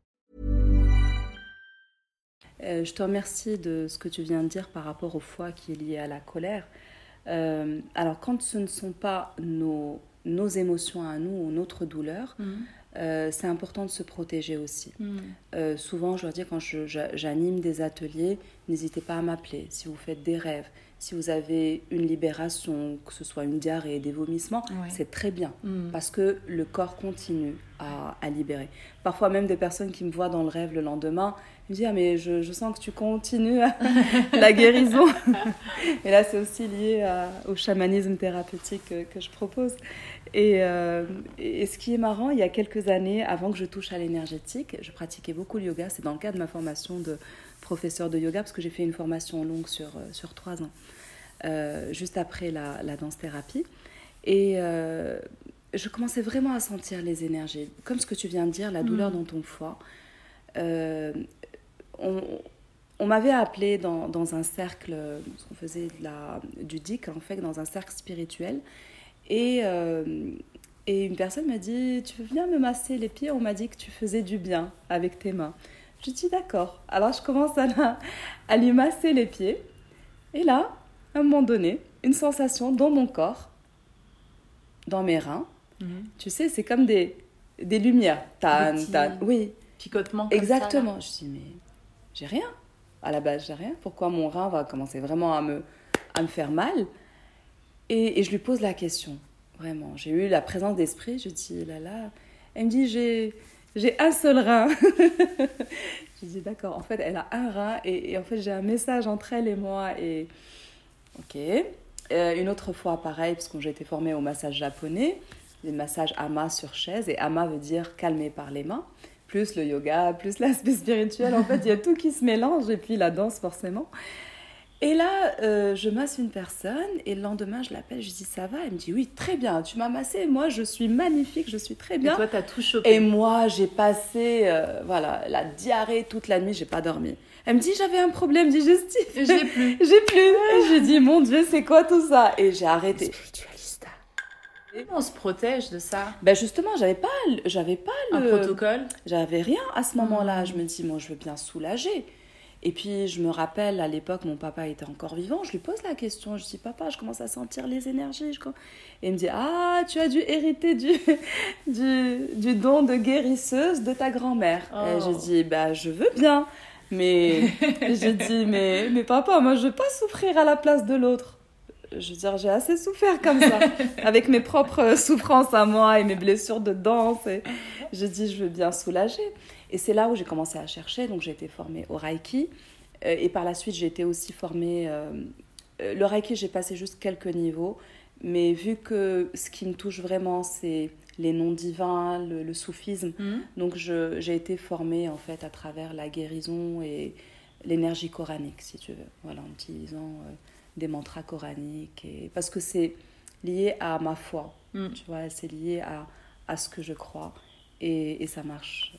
Euh, je te remercie de ce que tu viens de dire par rapport au foie qui est lié à la colère. Euh, alors, quand ce ne sont pas nos, nos émotions à nous ou notre douleur, euh, c'est important de se protéger aussi. Euh, souvent, je leur dis quand j'anime des ateliers, n'hésitez pas à m'appeler. Si vous faites des rêves, si vous avez une libération, que ce soit une diarrhée, des vomissements, Ouais. c'est très bien parce que le corps continue à, à libérer. Parfois, même des personnes qui me voient dans le rêve le lendemain, me Ah, mais je, je sens que tu continues la guérison. Et là, c'est aussi lié à- au chamanisme thérapeutique que, que je propose. Et, euh, et ce qui est marrant, il y a quelques années, avant que je touche à l'énergétique, je pratiquais beaucoup le yoga. C'est dans le cadre de ma formation de professeur de yoga, parce que j'ai fait une formation longue sur, euh, sur trois ans, euh, juste après la, la danse-thérapie. Et euh, je commençais vraiment à sentir les énergies. Comme ce que tu viens de dire, la douleur dans ton foie. Euh, on, on m'avait appelé dans, dans un cercle, qu'on faisait de la, du DIC, en fait, dans un cercle spirituel. Et, euh, et une personne m'a dit Tu veux venir me masser les pieds? On m'a dit que tu faisais du bien avec tes mains. Je dis D'accord. Alors je commence à, la- à lui masser les pieds. Et là, à un moment donné, une sensation dans mon corps, dans mes reins. Tu sais, c'est comme des, des lumières. Tan, tan. Oui, Picotement. ça, Exactement. là. je dis, mais j'ai rien. À la base, j'ai rien. Pourquoi mon rein va commencer vraiment à me, à me faire mal? Et, je lui pose la question, vraiment. J'ai eu la présence d'esprit. Je dis, là là. Elle me dit, j'ai, un seul rein. je dis, d'accord. En fait, elle a un rein et, et en fait, j'ai un message entre elle et moi. Et ok. Euh, une autre fois, pareil, parce que j'ai été formée au massage japonais, des massages ama sur chaise, et ama veut dire calmer par les mains, plus le yoga, plus l'aspect spirituel, en fait, il y a tout qui se mélange, et puis la danse, forcément. Et là, euh, je masse une personne, et le lendemain, je l'appelle, je dis ça va? Elle me dit oui, très bien, tu m'as massé, moi, je suis magnifique, je suis très Et bien. toi, t'as tout chopé. Et moi, j'ai passé euh, voilà, la diarrhée toute la nuit, j'ai pas dormi. Elle me dit j'avais un problème digestif. Et l'ai plus. j'ai plus. Et j'ai dit mon Dieu, c'est quoi tout ça? Et j'ai arrêté. Comment on se protège de ça Ben justement, j'avais pas, j'avais pas Un le protocole? J'avais rien à ce moment-là. Mm. Je me dis, moi, je veux bien soulager. Et puis je me rappelle à l'époque, mon papa était encore vivant, je lui pose la question, je dis papa, je commence à sentir les énergies. Et il me dit ah tu as dû hériter du, du, du don de guérisseuse de ta grand-mère. Et je Oh. dis bah je veux bien, mais je dis mais mais papa moi je veux pas souffrir à la place de l'autre. Je veux dire j'ai assez souffert comme ça avec mes propres souffrances à moi et mes blessures de danse. Et je dis je veux bien soulager. Et c'est là où j'ai commencé à chercher. Donc j'ai été formée au Reiki. Euh, et par la suite, j'ai été aussi formée. euh, euh, le Reiki, j'ai passé juste quelques niveaux. Mais vu que ce qui me touche vraiment, c'est les noms divins, le, le soufisme. Mhm. Donc j'ai été formée en fait à travers la guérison et l'énergie coranique, si tu veux. Voilà, en utilisant euh, des mantras coraniques. Et... Parce que c'est lié à ma foi. Mhm. Tu vois, c'est lié à, à ce que je crois. Et, et ça marche.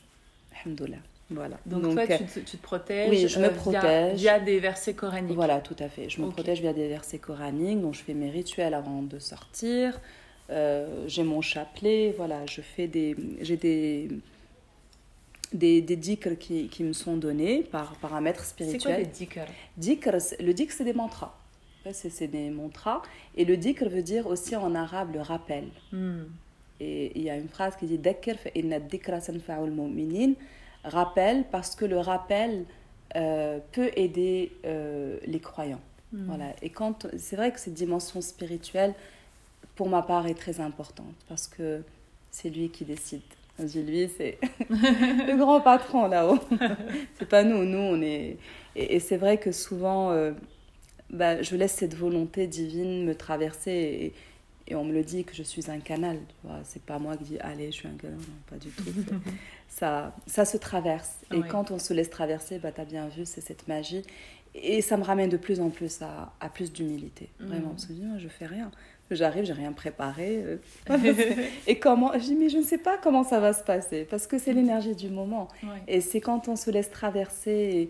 Alhamdoulilah. Voilà. Donc, toi, euh, tu te, tu te protèges, oui, je me euh, via- protège. Via, des versets coraniques. Voilà, tout à fait. Je me protège via des versets coraniques, donc je fais mes rituels avant de sortir. Euh, j'ai mon chapelet, voilà, je fais des, j'ai des, des, des dhikrs qui, qui me sont donnés par, par un maître C'est quoi spirituel. des Dhikr, c'est- le dhikr, c'est des mantras. C'est des mantras. Et le dhikr veut dire aussi en arabe le rappel. Hmm. Et il y a une phrase qui dit mu'minin. Rappel, parce que le rappel euh, peut aider euh, les croyants. Voilà. Et quand c'est vrai que cette dimension spirituelle, pour ma part, est très importante parce que c'est lui qui décide. Dis lui, c'est le grand patron là-haut. c'est pas nous. Nous, on est. Et, et c'est vrai que souvent, euh, bah, je laisse cette volonté divine me traverser et, et on me le dit que je suis un canal. C'est pas moi qui dis allez, je suis un canal. Non, pas du tout. Ça, ça se traverse. Et quand on se laisse traverser, bah, tu as bien vu, c'est cette magie. Et ça me ramène de plus en plus à, à plus d'humilité. Vraiment, parce que je dis, moi, je fais rien. J'arrive, j'ai rien préparé. euh. et comment Je dis, mais je ne sais pas comment ça va se passer, parce que c'est l'énergie du moment. Ouais. Et c'est quand on se laisse traverser.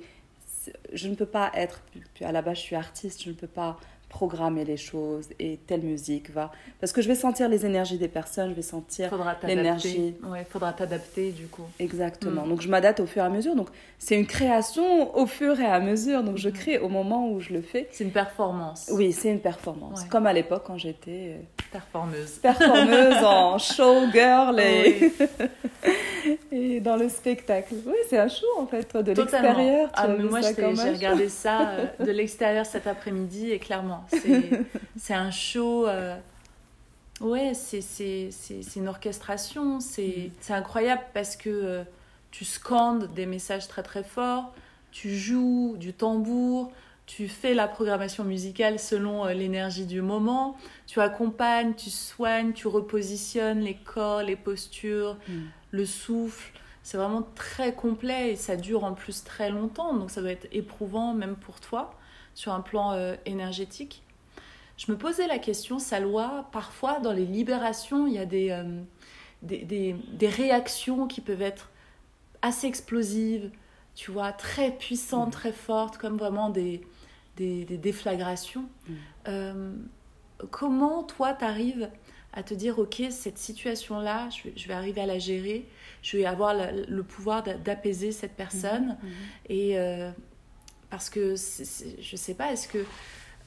Je ne peux pas être. À la base, je suis artiste, je ne peux pas programmer les choses et telle musique va. Parce que je vais sentir les énergies des personnes, je vais sentir l'énergie. Ouais, faudra t'adapter du coup. Exactement. Mm. Donc je m'adapte au fur et à mesure. Donc c'est une création au fur et à mesure. Donc Mm. je crée au moment où je le fais. C'est une performance. Oui, c'est une performance. Ouais. Comme à l'époque quand j'étais euh, Performeuse. performeuse en showgirl et, Oui. et dans le spectacle. Oui, c'est un show en fait, toi, de l'extérieur. Ah, mais moi, j'ai regardé ça euh, de l'extérieur cet après-midi et clairement, c'est c'est un show. euh, ouais, c'est une orchestration. Mm. C'est c'est incroyable parce que euh, tu scandes des messages très très forts, tu joues du tambour. Tu fais la programmation musicale selon euh, l'énergie du moment, tu accompagnes, tu soignes, tu repositionnes les corps, les postures, Mm. le souffle. C'est vraiment très complet et ça dure en plus très longtemps, donc ça doit être éprouvant même pour toi sur un plan euh, énergétique. Je me posais la question, Salwa, parfois dans les libérations, il y a des, euh, des, des- des réactions qui peuvent être assez explosives, tu vois, très puissantes, très fortes, comme vraiment des, des, des déflagrations. Mm. Euh, comment toi, tu arrives à te dire, ok, cette situation-là, je vais, je vais arriver à la gérer, je vais avoir la- le pouvoir d'a- d'apaiser cette personne. Mhm. Et euh, parce que, c'est- je sais pas, est-ce que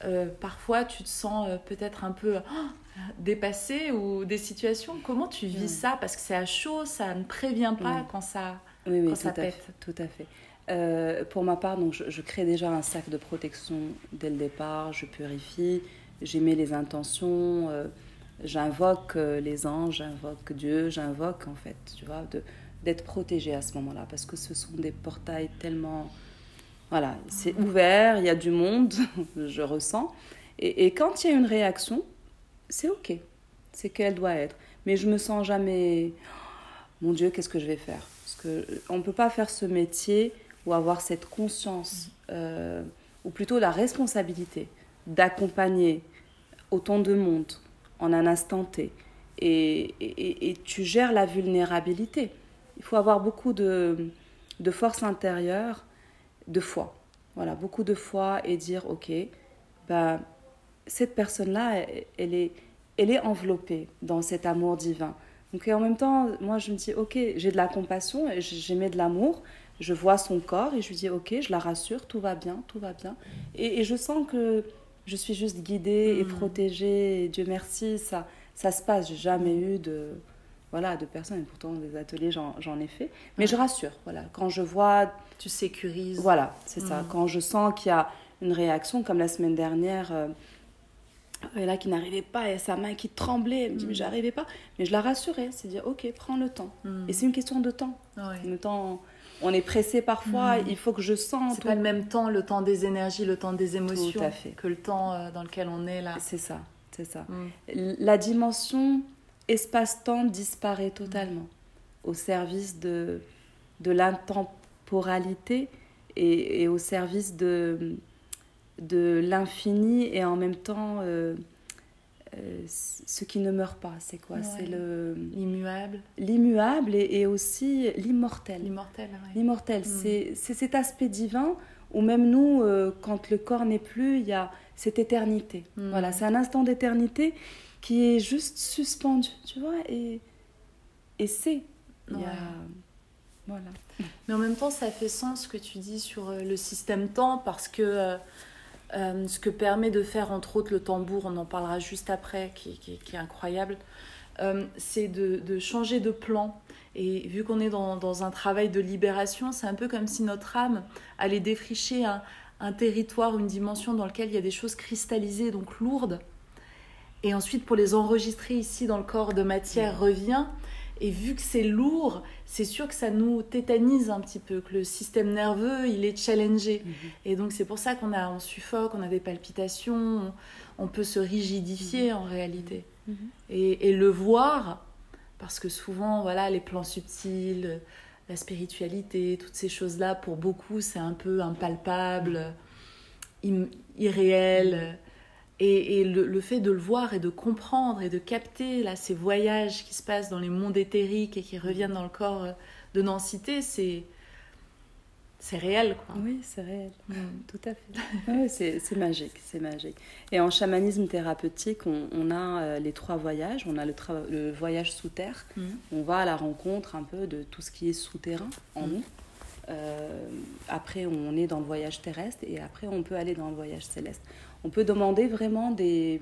euh, parfois tu te sens euh, peut-être un peu oh, dépassé ou des situations? Comment tu vis ça? Parce que c'est à chaud, ça ne prévient pas quand ça. Oui, oui, quand tout ça à pète. fait. Tout à fait. Euh, pour ma part, donc, je, je crée déjà un sac de protection dès le départ, je purifie, j'émets les intentions, euh, j'invoque euh, les anges, j'invoque Dieu, j'invoque en fait, tu vois, d'être protégé à ce moment-là, parce que ce sont des portails tellement... Voilà, c'est ouvert, il y a du monde, je ressens. Et, quand il y a une réaction, c'est OK, c'est qu'elle doit être. Mais je me sens jamais mon Dieu, qu'est-ce que je vais faire? Parce que euh, on peut pas faire ce métier ou avoir cette conscience, euh, ou plutôt la responsabilité d'accompagner autant de monde en un instant T. Et, et- et tu gères la vulnérabilité. Il faut avoir beaucoup de, de force intérieure, de foi. Voilà, beaucoup de foi et dire, OK, ben, cette personne-là, elle- elle est, elle est enveloppée dans cet amour divin. Donc et en même temps, moi je me dis, ok, j'ai de la compassion, et j- j'émets de l'amour, Je vois son corps et je lui dis ok, je la rassure, tout va bien, tout va bien. Et, et je sens que je suis juste guidée et Mm. protégée. Et Dieu merci, ça, ça se passe. J'ai jamais eu de voilà de personnes. Et pourtant des ateliers j'en ai fait. Mais je rassure. Voilà, quand je vois Tu sécurises. voilà, c'est ça. Mm. Quand je sens qu'il y a une réaction, comme la semaine dernière, euh, elle là qui n'arrivait pas, et sa main qui tremblait, elle me dit Mm. mais j'arrivais pas. Mais je la rassurais, c'est dire ok, prends le temps. Et c'est une question de temps. Ouais. Le temps, on est pressé parfois, Mm. il faut que je sente. C'est pas le même temps, le temps des énergies, le temps des émotions, Tout à fait. que le temps euh, dans lequel on est là. C'est ça, c'est ça. Mm. La dimension espace-temps disparaît totalement au service de, de l'intemporalité et, et au service de, de l'infini et en même temps euh, euh, ce qui ne meurt pas. C'est quoi? Ouais. C'est le Immuable, l'immuable et, et aussi l'immortel. l'immortel. ouais. L'immortel, Mm. c'est c'est cet aspect divin où même nous, euh, quand le corps n'est plus, il y a cette éternité. Mm. Voilà, c'est un instant d'éternité qui est juste suspendu, tu vois, et, et c'est. Ouais. Voilà. Mais en même temps, ça fait sens ce que tu dis sur euh, le système temps parce que euh, euh, ce que permet de faire, entre autres, le tambour, on en parlera juste après, qui, qui- qui est incroyable, euh, c'est de, de changer de plan. Et vu qu'on est dans, dans un travail de libération, c'est un peu comme si notre âme allait défricher un, un territoire, une dimension dans lequel il y a des choses cristallisées, donc lourdes. Et ensuite, pour les enregistrer ici dans le corps de matière, revient. Et vu que c'est lourd, c'est sûr que ça nous tétanise un petit peu, que le système nerveux, il est challengé. Et donc, c'est pour ça qu'on a, on suffoque, on a des palpitations, on, on peut se rigidifier en réalité. Et, et le voir, parce que souvent, voilà, les plans subtils, la spiritualité, toutes ces choses-là, pour beaucoup, c'est un peu impalpable, im- irréel. Et, et le, le fait de le voir et de comprendre et de capter là, ces voyages qui se passent dans les mondes éthériques et qui reviennent dans le corps euh, de densité, c'est, c'est réel. Quoi. Oui, c'est réel. Mm. Tout à fait. Ouais, c'est c'est magique, c'est magique. Et en chamanisme thérapeutique, on, on a euh, les trois voyages. On a le, le voyage sous terre. Mm. On va à la rencontre un peu de tout ce qui est souterrain en Mm. nous. Euh, après, on est dans le voyage terrestre et après, on peut aller dans le voyage céleste. On peut demander vraiment des,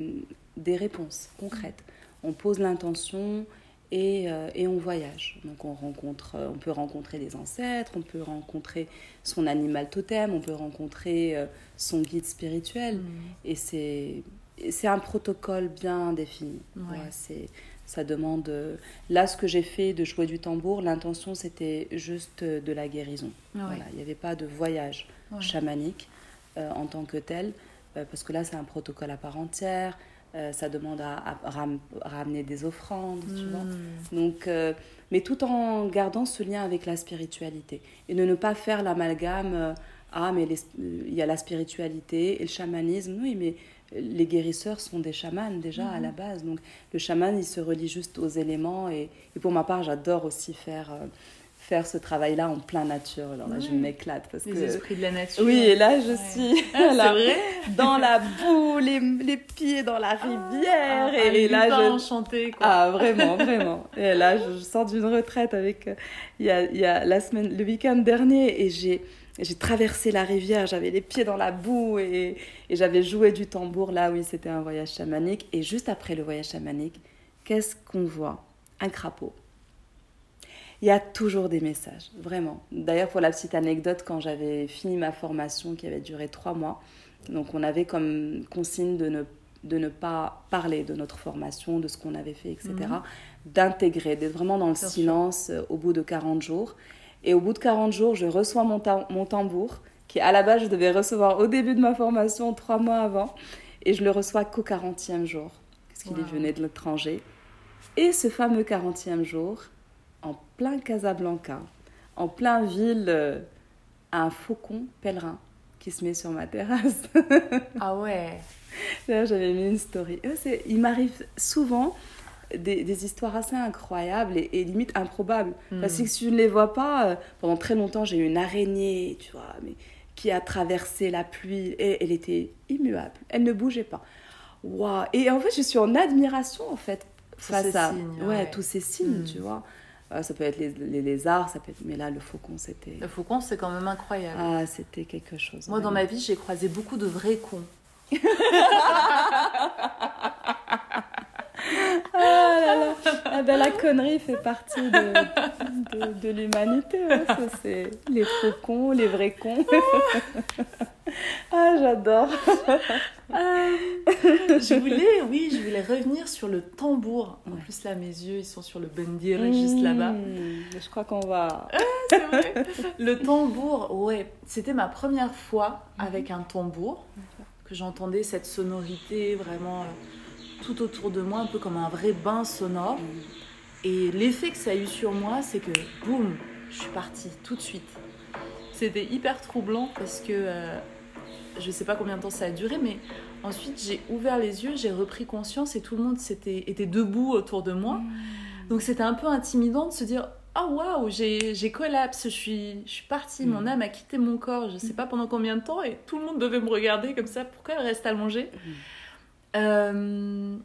des réponses concrètes. On pose l'intention et, euh, et on voyage. Donc, on, rencontre, euh, on peut rencontrer des ancêtres, on peut rencontrer son animal totem, on peut rencontrer euh, son guide spirituel. Et c'est et c'est un protocole bien défini. Ouais. C'est ça demande. Là, ce que j'ai fait de jouer du tambour, l'intention c'était juste de la guérison. Ouais. Voilà, il n'y avait pas de voyage chamanique euh, en tant que tel, parce que là c'est un protocole à part entière. euh, ça demande à, à ram- ramener des offrandes, tu vois. Mm. Donc, euh, mais tout en gardant ce lien avec la spiritualité et de ne pas faire l'amalgame. euh, ah, mais euh, il y a la spiritualité et le chamanisme. Oui, mais les guérisseurs sont des chamans déjà à la base. Donc, le chaman, il se relie juste aux éléments. Et, et pour ma part, j'adore aussi faire, euh, faire ce travail-là en plein nature. Alors là, je m'éclate parce Les que. esprits de la nature. Oui, et là, je Ouais. suis Ah, là, vrai dans la boue, les, les pieds dans la rivière. Ah, et, un là, je, enchanté, quoi. ah, vraiment, vraiment. Et là, je, je sors d'une retraite avec. euh, Il y a, il y a la semaine, le week-end dernier, et j'ai. J'ai traversé la rivière, j'avais les pieds dans la boue et, et j'avais joué du tambour. Là, oui, c'était un voyage chamanique. Et juste après le voyage chamanique, qu'est-ce qu'on voit? Un crapaud. Il y a toujours des messages, vraiment. D'ailleurs, pour la petite anecdote, quand j'avais fini ma formation qui avait duré trois mois, donc on avait comme consigne de ne, de ne pas parler de notre formation, de ce qu'on avait fait, etc. D'intégrer, d'être vraiment dans le Bien silence euh, au bout de 40 jours. Et au bout de 40 jours, je reçois mon, ta- mon tambour, qui à la base, je devais recevoir au début de ma formation, trois mois avant. Et je le reçois qu'au 40e jour, parce qu'il Wow. venait de l'étranger. Et ce fameux 40e jour, en plein Casablanca, en plein ville, euh, un faucon pèlerin qui se met sur ma terrasse. Ah ouais. D'ailleurs, j'avais mis une story. Il m'arrive souvent des, des histoires assez incroyables et, et limite improbables. Parce que si je ne les vois pas, euh, pendant très longtemps, j'ai eu une araignée, tu vois, mais qui a traversé la pluie et elle était immuable. Elle ne bougeait pas. Waouh Et en fait, je suis en admiration, en fait, face à signes, ouais, ouais. tous ces signes, Mm. tu vois. Ah, ça peut être les, les lézards, ça peut être... mais là, le faucon, c'était. Le faucon, c'est quand même incroyable. Ah, c'était quelque chose. Moi, dans ma vie, j'ai croisé beaucoup de vrais cons. Ah là là. Ah ben, la connerie fait partie de, de, de l'humanité. hein. Ça, c'est les faucons, les vrais cons. ah, j'adore. je voulais, oui, je voulais revenir sur le tambour. En plus, là, mes yeux, ils sont sur le bendir, juste là-bas. Mmh, Je crois qu'on va. C'est vrai. Le tambour, ouais, c'était ma première fois avec un tambour, que j'entendais cette sonorité vraiment euh, tout autour de moi, un peu comme un vrai bain sonore. Et l'effet que ça a eu sur moi, c'est que boum, je suis partie tout de suite. C'était hyper troublant parce que euh, je sais pas combien de temps ça a duré, mais ensuite j'ai ouvert les yeux, j'ai repris conscience et tout le monde s'était, était debout autour de moi. Donc c'était un peu intimidant de se dire Ah waouh, j'ai, j'ai collapse, je suis, je suis partie, mon âme a quitté mon corps, je sais pas pendant combien de temps, et tout le monde devait me regarder comme ça, pourquoi elle reste allongée? Euh,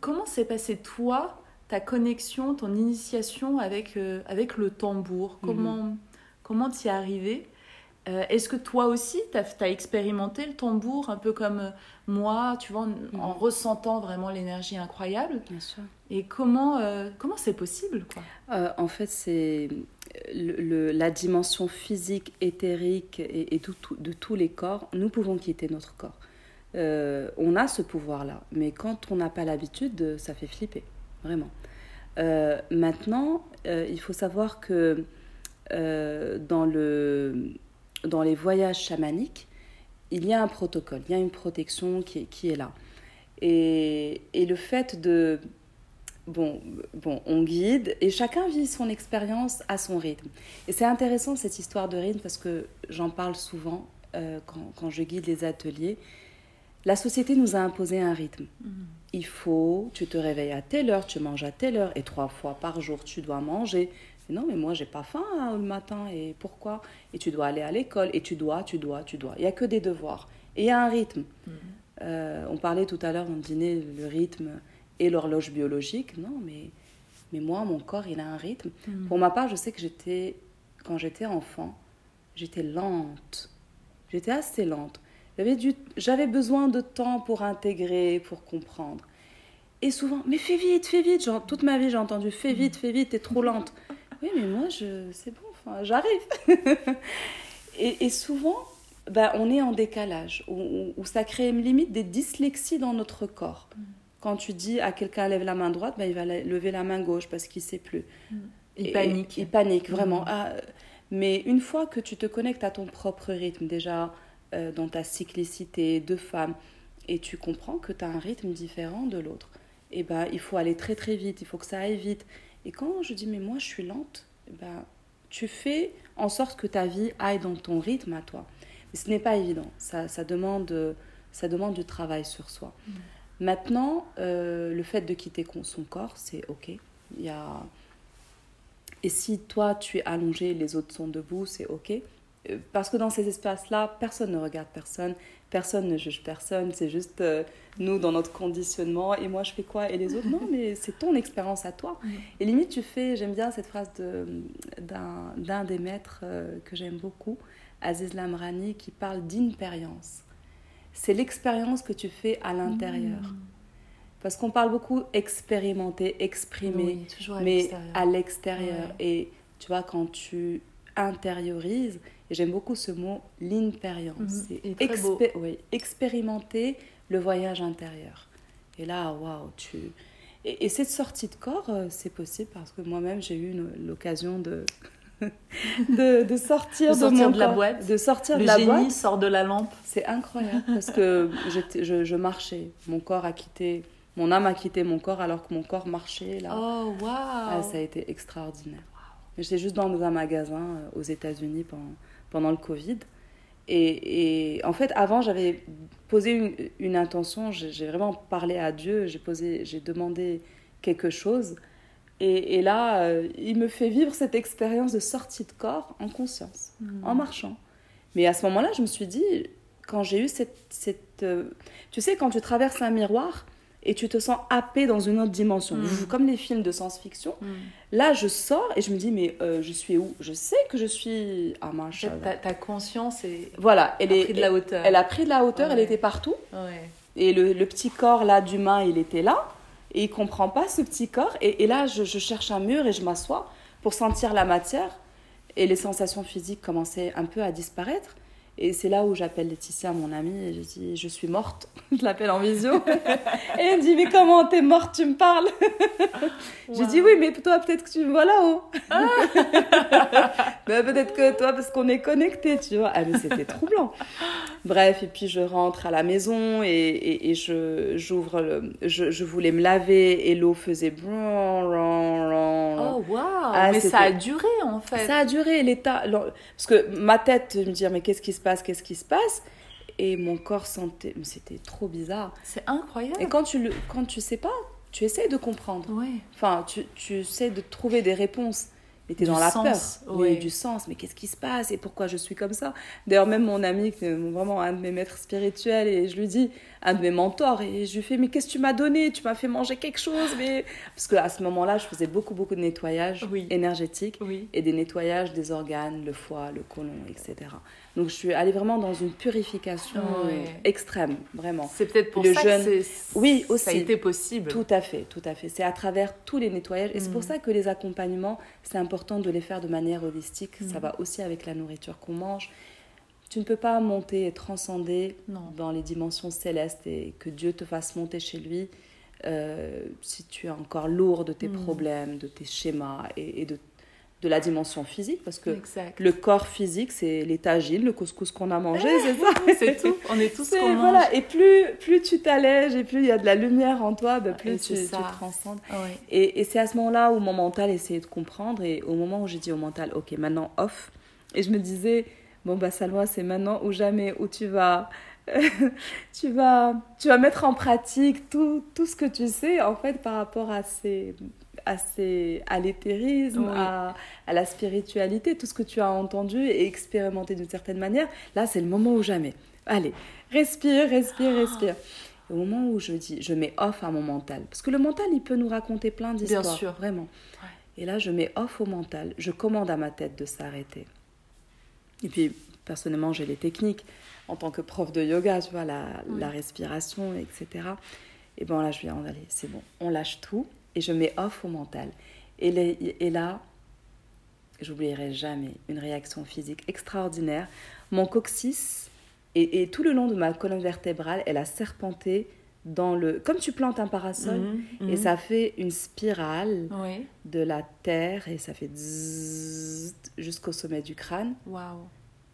Comment s'est passé toi, ta connexion, ton initiation avec, euh, avec le tambour? Comment comment t'y es arrivé Euh, Est-ce que toi aussi, tu as, expérimenté le tambour, un peu comme moi, tu vois, en, en ressentant vraiment l'énergie incroyable? Bien sûr. Et comment euh, comment c'est possible quoi? Euh, en fait, c'est le- le- la dimension physique, éthérique et, et tout- tout- de tous les corps. Nous pouvons quitter notre corps. Euh, on a ce pouvoir-là, mais quand on n'a pas l'habitude, ça fait flipper, vraiment. Euh, maintenant, euh, il faut savoir que euh, dans, le, dans les voyages chamaniques, il y a un protocole, il y a une protection qui est, qui est là. Et, et le fait de... Bon, bon, on guide et chacun vit son expérience à son rythme. Et c'est intéressant cette histoire de rythme parce que j'en parle souvent euh, quand, quand je guide les ateliers. La société nous a imposé un rythme. Il faut, tu te réveilles à telle heure, tu manges à telle heure et trois fois par jour tu dois manger. Mais non, mais moi j'ai pas faim hein, le matin et pourquoi? Et tu dois aller à l'école et tu dois, tu dois, tu dois. Il y a que des devoirs et il y a un rythme. Euh, on parlait tout à l'heure le dîner le rythme et l'horloge biologique. Non, mais mais moi mon corps il a un rythme. Pour ma part, je sais que j'étais quand j'étais enfant, j'étais lente. J'étais assez lente. J'avais du- j'avais besoin de temps pour intégrer, pour comprendre. Et souvent, mais fais vite, fais vite. Genre, toute ma vie, j'ai entendu fais vite, fais vite, t'es trop lente. Oui, mais moi, je, c'est bon, enfin, j'arrive. et, et souvent, ben, on est en décalage, où, ça crée limite des dyslexies dans notre corps. Quand tu dis à quelqu'un lève la main droite, ben, il va lever la main gauche parce qu'il sait plus. Il Et- panique. Il panique, vraiment. Ah, mais une fois que tu te connectes à ton propre rythme, déjà euh, dans ta cyclicité de femme, et tu comprends que tu as un rythme différent de l'autre, et ben il faut aller très très vite, il faut que ça aille vite. Et quand je dis mais moi je suis lente, ben, tu fais en sorte que ta vie aille dans ton rythme à toi. Mais ce n'est pas évident, ça, ça, demande, ça demande du travail sur soi. Maintenant, euh, le fait de quitter son corps, c'est ok. Il y a... Et si toi tu es allongé, les autres sont debout, c'est ok. Euh, Parce que dans ces espaces-là, personne ne regarde personne, personne ne juge personne, c'est juste euh, nous dans notre conditionnement et moi je fais quoi? Et les autres? Non mais c'est ton expérience à toi. Et limite tu fais, j'aime bien cette phrase de- d'un des maîtres euh, que j'aime beaucoup, Aziz Lamrani, qui parle d'inpérience. C'est l'expérience que tu fais à l'intérieur. Parce qu'on parle beaucoup expérimenter, exprimer, Oui, toujours à mais à l'extérieur. Ouais. Et tu vois, quand tu intériorises, et j'aime beaucoup ce mot, l'inpérience, Mhm. c'est expé- oui, expérimenter le voyage intérieur. Et là, waouh, tu... Et, et cette sortie de corps, euh, c'est possible parce que moi-même, j'ai eu l'occasion de... de, de sortir De de, sortir mon de la corps, boîte. de sortir Le de la génie boîte sort de la lampe. c'est incroyable parce que je, je marchais, mon corps a quitté, mon âme a quitté mon corps alors que mon corps marchait là. Oh, waouh Ah, ça a été extraordinaire. J'étais juste dans un magasin euh, aux États-Unis pendant, pendant le Covid. Et, et en fait, avant, j'avais posé une, une intention, j'ai vraiment parlé à Dieu, j'ai posé, j'ai demandé quelque chose. Et, et là, euh, il me fait vivre cette expérience de sortie de corps en conscience, en marchant. Mais à ce moment-là, je me suis dit, quand j'ai eu cette... cette euh, tu sais, quand tu traverses un miroir, et tu te sens happé dans une autre dimension. Mm. Comme les films de science-fiction. Là, je sors et je me dis, mais euh, je suis où? Je sais que je suis à fait, Machin. ta, ta conscience est... Voilà, elle, a est, pris de la hauteur. Elle a pris de la hauteur, elle était partout. Ouais. Et le, le petit corps là d'humain, il était là. Et il comprend pas ce petit corps. Et, et là, je, je cherche un mur et je m'assois pour sentir la matière. Et les sensations physiques commençaient un peu à disparaître. Et c'est là où j'appelle Laetitia, mon amie, et je dis Je suis morte. Je l'appelle en visio. et elle me dit Mais comment t'es morte Tu me parles? J'ai dit Oui, mais toi, peut-être que tu me vois là-haut. Mais peut-être que toi, parce qu'on est connectés, tu vois. Ah, mais c'était troublant. Bref, et puis je rentre à la maison et, et, et je, j'ouvre le, je, je voulais me laver et l'eau faisait bron. Oh, waouh Ah, Mais ça a duré, en fait. Ça a duré l'état. Parce que ma tête me dire mais qu'est-ce qui se passe, qu'est-ce qui se passe Et mon corps sentait. C'était trop bizarre. C'est incroyable. Et quand tu, le, quand tu sais pas, tu essaies de comprendre. Ouais. Enfin, tu, tu essaies de trouver des réponses. Mais t'es Du dans la sens, peur. ouais. Oui, du sens. Mais qu'est-ce qui se passe et pourquoi je suis comme ça? D'ailleurs, même mon ami, vraiment un de mes maîtres spirituels, et je lui dis, un de mes mentors, et je lui fais, mais qu'est-ce que tu m'as donné? Tu m'as fait manger quelque chose mais... Parce qu'à ce moment-là, je faisais beaucoup, beaucoup de nettoyage Oui. énergétique Oui. et des nettoyages des organes, le foie, le côlon, etc. Donc, je suis allée vraiment dans une purification Ouais. extrême, vraiment. C'est peut-être pour Le ça jeûne- que Oui, ça a aussi. été possible. Tout à fait, tout à fait. C'est à travers tous les nettoyages. Et c'est Mm. pour ça que les accompagnements, c'est important de les faire de manière holistique. Ça Mm. va aussi avec la nourriture qu'on mange. Tu ne peux pas monter et transcender Non. dans les dimensions célestes et que Dieu te fasse monter chez lui euh, si tu es encore lourd de tes Mm. problèmes, de tes schémas et, et de, de la dimension physique. Parce que Exact. le corps physique, c'est les tagines, le couscous qu'on a mangé, c'est ça C'est tout. On est tous c'est- qu'on mange. voilà, et plus, plus tu t'allèges et plus il y a de la lumière en toi, bah, Et plus tu, tu transcendes. Ouais. Et, et c'est à ce moment-là où mon mental essayait de comprendre et au moment où j'ai dit au mental, ok, maintenant off. Et je me disais, bon bah Salwa, c'est maintenant ou jamais où tu vas, tu vas, tu vas mettre en pratique tout, tout ce que tu sais en fait par rapport à ces, à ces, à l'éthérisme, Oui. à, à la spiritualité, tout ce que tu as entendu et expérimenté d'une certaine manière. Là, c'est le moment ou jamais. Allez, respire, respire, respire. Et au moment où je dis, je mets off à mon mental, parce que le mental, il peut nous raconter plein d'histoires, sûr. vraiment. Et là, je mets off au mental, je commande à ma tête de s'arrêter. Et puis, personnellement, j'ai les techniques en tant que prof de yoga, tu vois, la, la respiration, etc. Et bon, là, je viens, allez, c'est bon, on lâche tout et je mets off au mental. Et, les- et là, j'oublierai jamais une réaction physique extraordinaire. Mon coccyx et, et tout le long de ma colonne vertébrale, elle a serpenté dans le... Comme tu plantes un parasol, Mhm, et mhm. ça fait une spirale Oui. de la terre et ça fait jusqu'au sommet du crâne. Waouh.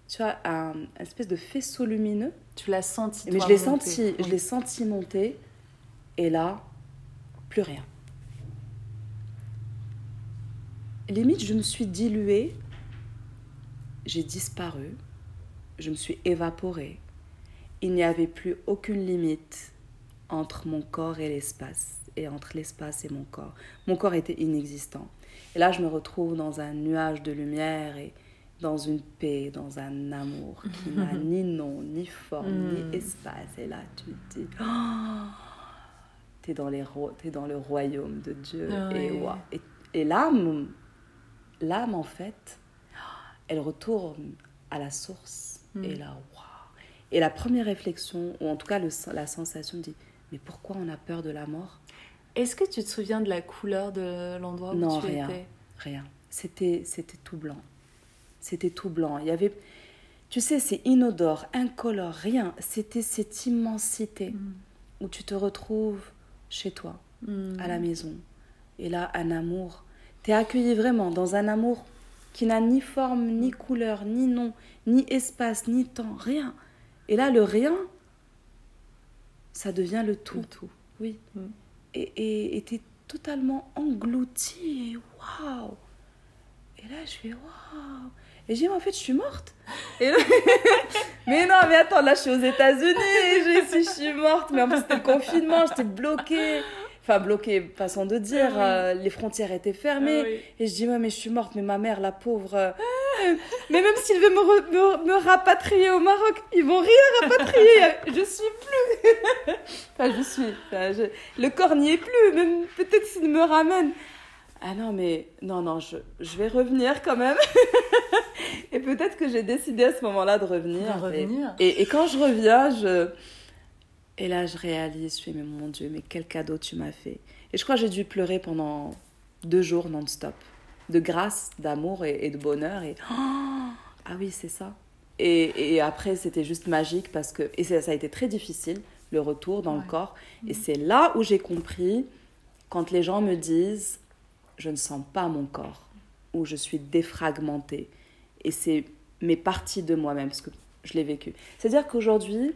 Tu vois, un, un espèce de faisceau lumineux. Tu l'as senti. Mais je l'ai senti, je Oui. l'ai senti monter. Et là, plus rien. Limite, je me suis diluée. J'ai disparu. Je me suis évaporée. Il n'y avait plus aucune limite entre mon corps et l'espace, et entre l'espace et mon corps. Mon corps était inexistant. Et là, je me retrouve dans un nuage de lumière et dans une paix, dans un amour qui n'a ni nom, ni forme, ni espace. Et là, tu te dis, oh, t'es dans, les ro- t'es dans le royaume de Dieu. Et, Ouais. et, et l'âme, l'âme, en fait, elle retourne à la source. Et là, waouh. Et la première réflexion, ou en tout cas le- la sensation, dit, mais pourquoi on a peur de la mort? Est-ce que tu te souviens de la couleur de l'endroit où Non, tu rien. étais? Rien. C'était, c'était tout blanc. C'était tout blanc. Il y avait, tu sais, c'est inodore, incolore, rien. C'était cette immensité où tu te retrouves chez toi, à la maison. Et là, un amour. Tu es accueilli vraiment dans un amour qui n'a ni forme, ni couleur, ni nom, ni espace, ni temps, rien. Et là, le rien, ça devient le tout. Le tout. Oui. Mm. Et t'es totalement englouti. Et waouh Et là, je fais waouh Et j'ai en fait, je suis morte. Et là- mais non, mais attends, là, je suis aux États-Unis. Je suis morte. Mais en plus, c'était le confinement, j'étais bloquée. Enfin, bloquée, façon de dire. Ah euh, les frontières étaient fermées. Ah oui. Et je dis, ouais, mais je suis morte. Mais ma mère, la pauvre, euh, Mais même s'ils veulent me, re- me, me rapatrier au Maroc, ils vont rien rapatrier. je suis plus. enfin, je suis. enfin, je- Le corps n'y est plus. Même peut-être s'ils me ramènent. Ah non, mais non, non, je, je vais revenir quand même. et peut-être que j'ai décidé à ce moment-là de revenir. De revenir. Et, et, et quand je reviens, je. Et là, je réalise, je fais, mais mon Dieu, mais quel cadeau tu m'as fait. Et je crois que j'ai dû pleurer pendant deux jours non-stop. De grâce, d'amour et, et de bonheur. Et oh, ah oui, c'est ça. Et, et après, c'était juste magique parce que. Et ça, ça a été très difficile, le retour dans Ouais. le corps. Et c'est là où j'ai compris, quand les gens me disent, je ne sens pas mon corps, ou je suis défragmentée. Et c'est mes parties de moi-même, parce que je l'ai vécu. C'est-à-dire qu'aujourd'hui,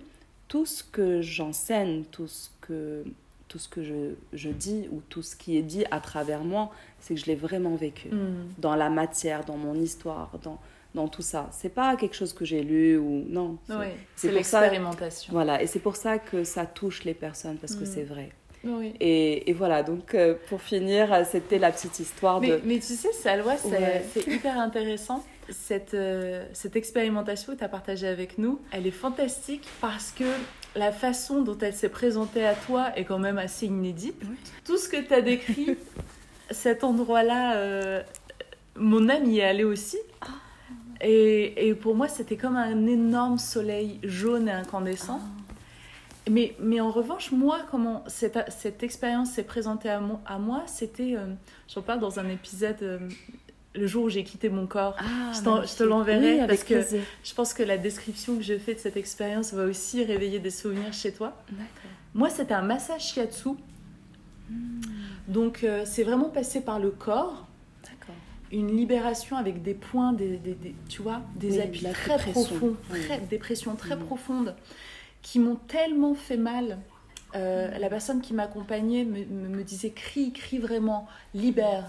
tout ce que j'enseigne, tout ce que, tout ce que je, je dis, ou tout ce qui est dit à travers moi, c'est que je l'ai vraiment vécu. Mm. Dans la matière, dans mon histoire, dans, dans tout ça. C'est pas quelque chose que j'ai lu, ou non. c'est- Oui, ça- l'expérimentation. Voilà, et c'est pour ça que ça touche les personnes, parce que Mm. c'est vrai. Oui. Et, et voilà, donc euh, pour finir, euh, c'était la petite histoire Mais, de... mais tu sais, c'est Ouais. c'est hyper intéressant. Cette, euh, cette expérimentation que tu as partagée avec nous, elle est fantastique parce que la façon dont elle s'est présentée à toi est quand même assez inédite. Tout ce que tu as décrit, cet endroit-là, euh, mon âme y est allée aussi. Ah. Et, et pour moi, c'était comme un énorme soleil jaune et incandescent. Mais, mais en revanche, moi, comment cette, cette expérience s'est présentée à moi, c'était, euh, j'en parle dans un épisode, euh, le jour où j'ai quitté mon corps. Ah, je, te l'enverrai Oui, parce que plaisir. je pense que la description que je fais de cette expérience va aussi réveiller des souvenirs chez toi. Moi, c'était un massage shiatsu. Donc, euh, c'est vraiment passé par le corps, une libération avec des points, des, des- des- tu vois, des Oui, appuis de très profonds, Oui. des pressions très Mhm. profondes, qui m'ont tellement fait mal. Euh, La personne qui m'accompagnait me, me- me disait crie, crie vraiment, libère,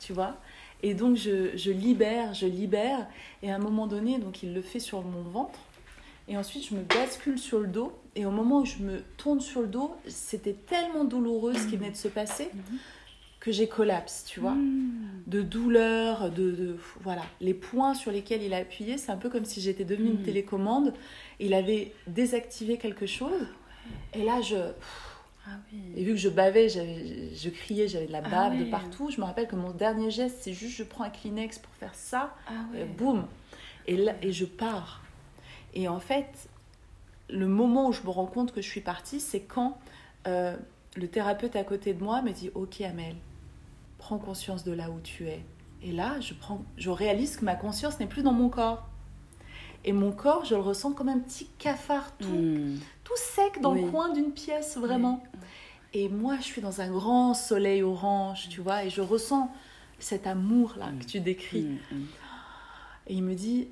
tu vois. Et donc je, je libère, je libère, et à un moment donné, donc il le fait sur mon ventre, et ensuite je me bascule sur le dos, et au moment où je me tourne sur le dos, c'était tellement douloureux ce qui venait de se passer que j'ai collapse, tu vois. De douleur, de, de- voilà, les points sur lesquels il a appuyé, c'est un peu comme si j'étais devenue une Mm. télécommande. Il avait désactivé quelque chose, et là je, Ah oui. et vu que je bavais, je criais, j'avais de la Ah bave de partout. Je me rappelle que mon dernier geste, c'est juste je prends un Kleenex pour faire ça, Ah et ouais. boum, et là et je pars. Et en fait, le moment où je me rends compte que je suis partie, c'est quand euh, le thérapeute à côté de moi me dit Ok, Amel, prends conscience de là où tu es. Et là, je, prends, je réalise que ma conscience n'est plus dans mon corps. Et mon corps, je le ressens comme un petit cafard tout, Hmm. tout sec dans Oui. le coin d'une pièce, vraiment. Et moi, je suis dans un grand soleil orange, tu vois, et je ressens cet amour-là que tu décris. Hmm, hmm. Et il me dit,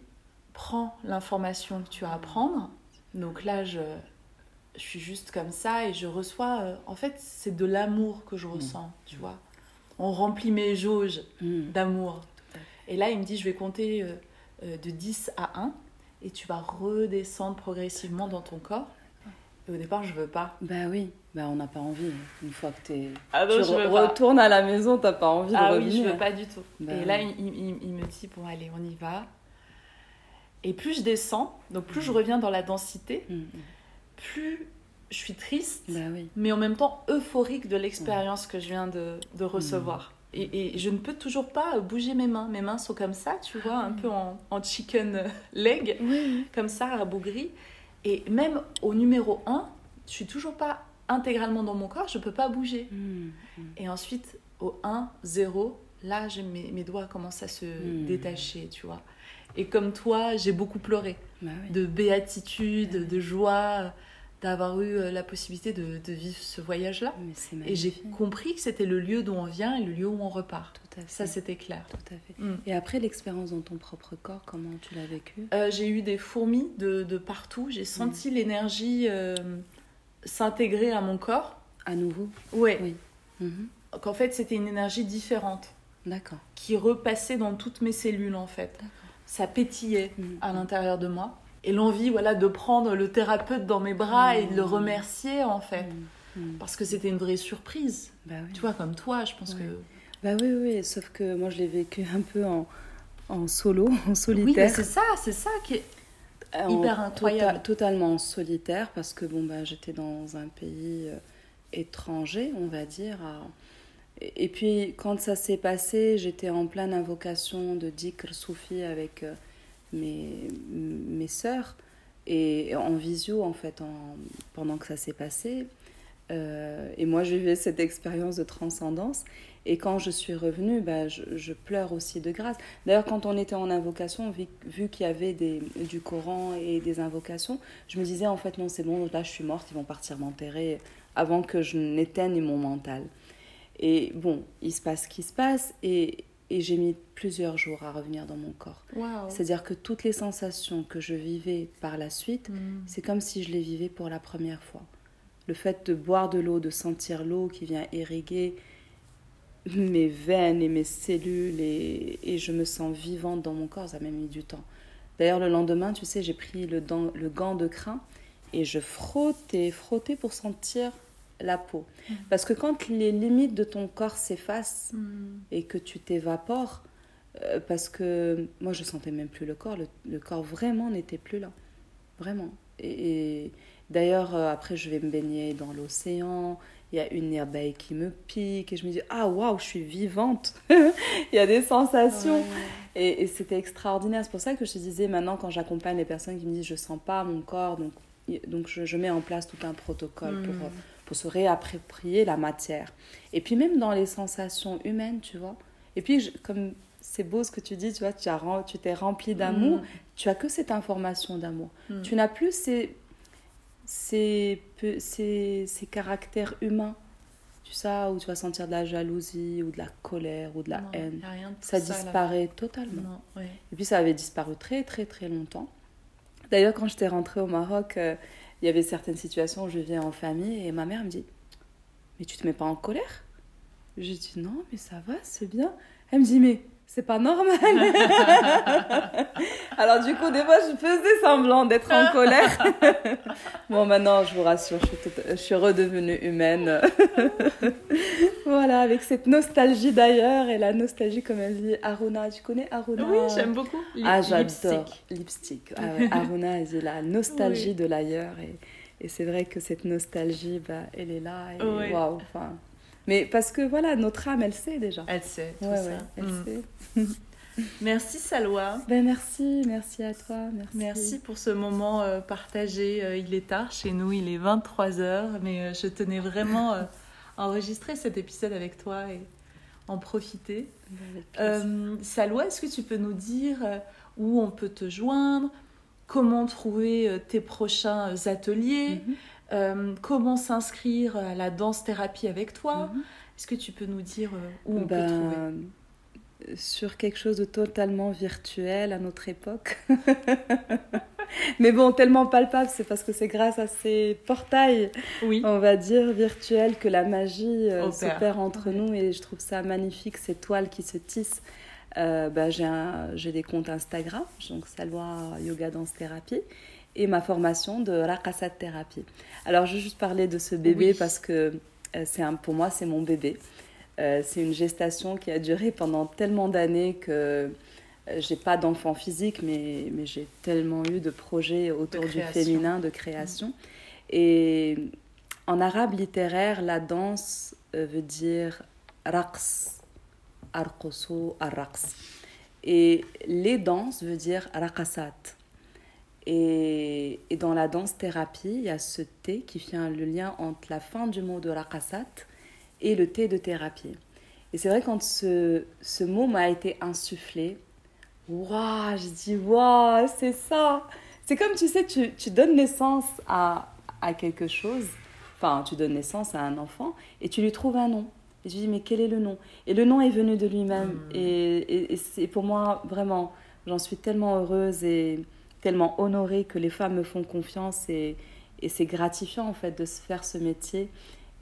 prends l'information que tu as à prendre. Donc là, je, je suis juste comme ça et je reçois, euh, en fait, c'est de l'amour que je ressens, tu vois. On remplit mes jauges Hmm. d'amour. Et là, il me dit, je vais compter euh, euh, de 10 à 1 et tu vas redescendre progressivement dans ton corps. Et au départ, je veux pas. Bah oui, bah on n'a pas envie. Une fois que t'es... Ah non, tu je re- veux pas. retournes à la maison, t'as pas envie de Ah revenir. oui, je veux pas du tout. Bah et oui. là, il, il- il me dit, bon, allez, on y va. Et plus je descends, donc plus je reviens dans la densité, Hmm, hmm. plus je suis triste, Bah oui. mais en même temps euphorique de l'expérience que je viens de, de recevoir. Et, et je ne peux toujours pas bouger mes mains. Mes mains sont comme ça, tu vois, un peu en, en chicken leg, comme ça, rabougri. Et même au numéro 1, je suis toujours pas intégralement dans mon corps, je peux pas bouger. Hmm. Et ensuite, au 1, 0, là, mes, mes doigts commencent à se Mm. détacher, tu vois. Et comme toi, j'ai beaucoup pleuré Bah oui. de béatitude, de joie d'avoir eu euh, la possibilité de, de vivre ce voyage-là. Et j'ai compris que c'était le lieu d'où on vient et le lieu où on repart. Tout à fait. Ça, c'était clair. Tout à fait. Mm. Et après l'expérience dans ton propre corps, comment tu l'as vécu Euh, j'ai eu des fourmis de, de partout. J'ai senti l'énergie euh, s'intégrer à mon corps. À nouveau? Ouais. Oui. Mhm. Qu'en fait, c'était une énergie différente D'accord. qui repassait dans toutes mes cellules, en fait. Ça pétillait Mhm. à l'intérieur de moi. Et l'envie, voilà, de prendre le thérapeute dans mes bras et de le remercier, en fait. Mhm. Parce que c'était une vraie surprise. Bah oui. Tu vois, comme toi, je pense que... Bah oui, oui, oui, sauf que moi je l'ai vécu un peu en, en solo, en Oui, solitaire. mais c'est ça, c'est ça qui est hyper tota- incroyable. totalement en solitaire parce que bon, bah, j'étais dans un pays euh, étranger, on va dire. à- Et, et puis quand ça s'est passé, j'étais en pleine invocation de Dikr Soufi avec euh, mes, mes sœurs et en visio en fait en- pendant que ça s'est passé. Euh, et moi, je vivais cette expérience de transcendance. Et quand je suis revenue, bah, je, je pleure aussi de grâce. D'ailleurs, quand on était en invocation, vu, vu qu'il y avait des, du Coran et des invocations, je me disais en fait, non, c'est bon, là je suis morte, ils vont partir m'enterrer avant que je n'éteigne mon mental. Et bon, il se passe ce qui se passe. Et, et j'ai mis plusieurs jours à revenir dans mon corps. C'est-à-dire que toutes les sensations que je vivais par la suite, Mm. c'est comme si je les vivais pour la première fois. Le fait de boire de l'eau, de sentir l'eau qui vient irriguer mes veines et mes cellules et, et je me sens vivante dans mon corps, ça m'a mis du temps. D'ailleurs, le lendemain, tu sais, j'ai pris le, dent- le gant de crin et je frottais, frottais pour sentir la peau. Parce que quand les limites de ton corps s'effacent Mm. et que tu t'évapores, euh, parce que moi je sentais même plus le corps, le, le corps vraiment n'était plus là, vraiment. Et, et d'ailleurs euh, après je vais me baigner dans l'océan, il y a une abeille qui me pique et je me dis ah waouh je suis vivante, il y a des sensations et, et c'était extraordinaire. C'est pour ça que je te disais maintenant quand j'accompagne les personnes qui me disent je sens pas mon corps donc donc je, je mets en place tout un protocole pour, euh, pour se réapproprier la matière. Et puis même dans les sensations humaines, tu vois. Et puis je- comme c'est beau ce que tu dis, tu vois, tu as tu t'es rempli d'amour, Mm. tu as que cette information d'amour. Mm. Tu n'as plus ces, ces, ces, ces caractères humains, tu sais, où tu vas sentir de la jalousie ou de la colère ou de la Non, haine. rien de Ça là. disparaît totalement. Non, ouais. Et puis ça avait disparu très très très longtemps. D'ailleurs, quand j'étais rentrée au Maroc, euh, il y avait certaines situations où je vivais en famille et ma mère me dit Mais tu te mets pas en colère? J'ai dit Non, mais ça va, c'est bien. Elle me dit Mais c'est pas normal. Alors, du coup, des fois, je faisais semblant d'être en colère. bon, maintenant, je vous rassure, je suis, tout- je suis redevenue humaine. voilà, avec cette nostalgie d'ailleurs et la nostalgie, comme elle dit, Aruna. Tu connais Aruna? Oui, j'aime beaucoup. Lip- ah, j'adore. lipstick. Lipstick. Ah ouais, Aruna, elle dit la nostalgie Oui. de l'ailleurs. Et, et c'est vrai que cette nostalgie, bah, elle est là. Et enfin. Mais parce que voilà, notre âme, elle sait déjà. Elle sait tout Ouais, ça. ouais, elle Mm. sait. Merci Salwa. Ben merci, merci à toi. Merci. Merci pour ce moment euh, partagé. Euh, il est tard chez nous, il est 23h, mais euh, je tenais vraiment à enregistrer cet épisode avec toi et en profiter. Salwa, est-ce que tu peux nous dire où on peut te joindre? Comment trouver tes prochains ateliers? Mhm. Euh, Comment s'inscrire à la danse-thérapie avec toi Mhm. Est-ce que tu peux nous dire euh, où on peut Ben, trouver Sur quelque chose de totalement virtuel à notre époque. Mais bon, tellement palpable, c'est parce que c'est grâce à ces portails Oui. on va dire, virtuel que la magie euh, Opère. s'opère entre nous et je trouve ça magnifique, ces toiles qui se tissent. Euh, bah, j'ai, un- j'ai des comptes Instagram, donc Salwa Yoga Danse Thérapie, et ma formation de Rakasat Thérapie. Alors, je vais juste parler de ce bébé Oui. parce que euh, c'est un, pour moi, c'est mon bébé. Euh, c'est une gestation qui a duré pendant tellement d'années que euh, j'ai pas d'enfant physique, mais, mais j'ai tellement eu de projets autour du féminin, de création. Et en arabe littéraire, la danse veut dire raqs, arqoso, arraqs. Et les danses veut dire raqasat. Et, et dans la danse thérapie, il y a ce T qui fait le lien entre la fin du mot de raqasat et le T de thérapie. Et c'est vrai quand ce, ce mot m'a été insufflé, waouh, je dis waouh, c'est ça. C'est comme tu sais, tu, tu donnes naissance à, à quelque chose, enfin tu donnes naissance à un enfant et tu lui trouves un nom. Et tu dis mais quel est le nom? Et le nom est venu de lui-même. Et, et- et c'est pour moi vraiment, j'en suis tellement heureuse et tellement honorée que les femmes me font confiance et, c'est gratifiant en fait de se faire ce métier.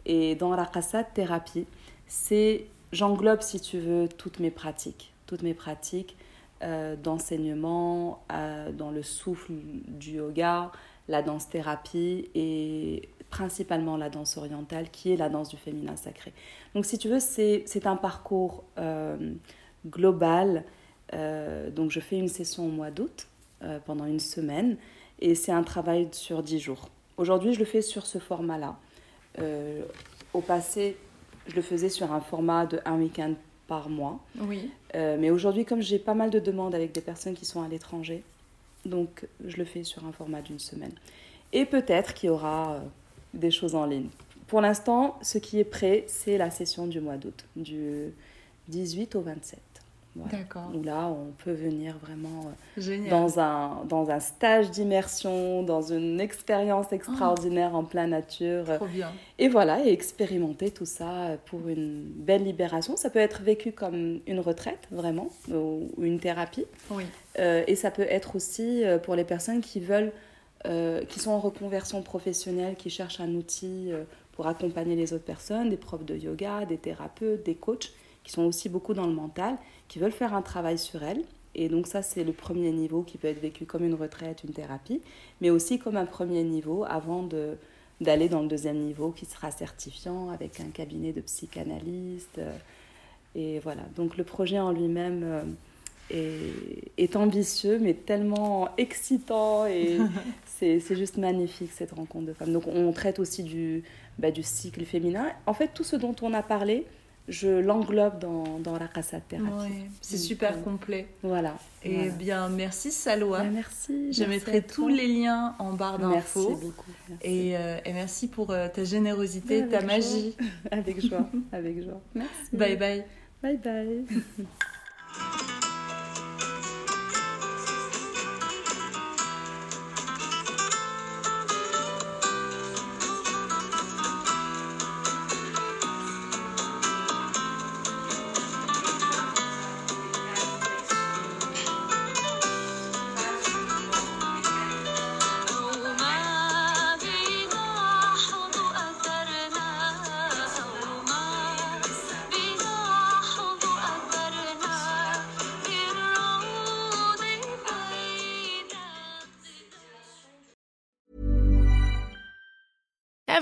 Et dans la Rassat thérapie, c'est j'englobe si tu veux toutes mes pratiques, toutes mes pratiques euh, d'enseignement, euh, dans le souffle du yoga, la danse thérapie et principalement la danse orientale qui est la danse du féminin sacré. Donc si tu veux, c'est un parcours euh, global donc je fais une session au mois d'août euh, pendant une semaine et c'est un travail sur 10 jours. Aujourd'hui, je le fais sur ce format-là. Euh, au passé, je le faisais sur un format de un week-end par mois. Oui. mais aujourd'hui, comme j'ai pas mal de demandes avec des personnes qui sont à l'étranger, donc je le fais sur un format d'une semaine. Et peut-être qu'il y aura des choses en ligne. Pour l'instant, ce qui est prêt, c'est la session du mois d'août, du 18 au 27. D'accord. Où là, on peut venir vraiment euh, dans un, dans un stage d'immersion, dans une expérience extraordinaire en pleine nature. Trop bien. Et voilà, et expérimenter tout ça pour une belle libération. Ça peut être vécu comme une retraite, vraiment, ou, une thérapie. Oui. Euh, et ça peut être aussi euh, pour les personnes qui veulent, qui sont en reconversion professionnelle, qui cherchent un outil pour accompagner les autres personnes, des profs de yoga, des thérapeutes, des coachs qui sont aussi beaucoup dans le mental, qui veulent faire un travail sur elles. Et donc ça, c'est le premier niveau qui peut être vécu comme une retraite, une thérapie, mais aussi comme un premier niveau avant de, d'aller dans le deuxième niveau qui sera certifiant avec un cabinet de psychanalyste. Et voilà, donc le projet en lui-même euh, est, est ambitieux, mais tellement excitant et c'est, c'est juste magnifique cette rencontre de femmes. Donc on traite aussi du, bah, du cycle féminin. En fait, tout ce dont on a parlé, je l'englobe dans, dans la Casa thérapie. c'est super euh, complet. Voilà. Et bien, merci Saloa. Ben, merci. Je mettrai tous les liens en barre d'infos. Merci beaucoup. Et, euh, et, merci pour euh, ta générosité, ta magie. avec joie, avec joie. Merci. Bye bye. Bye bye.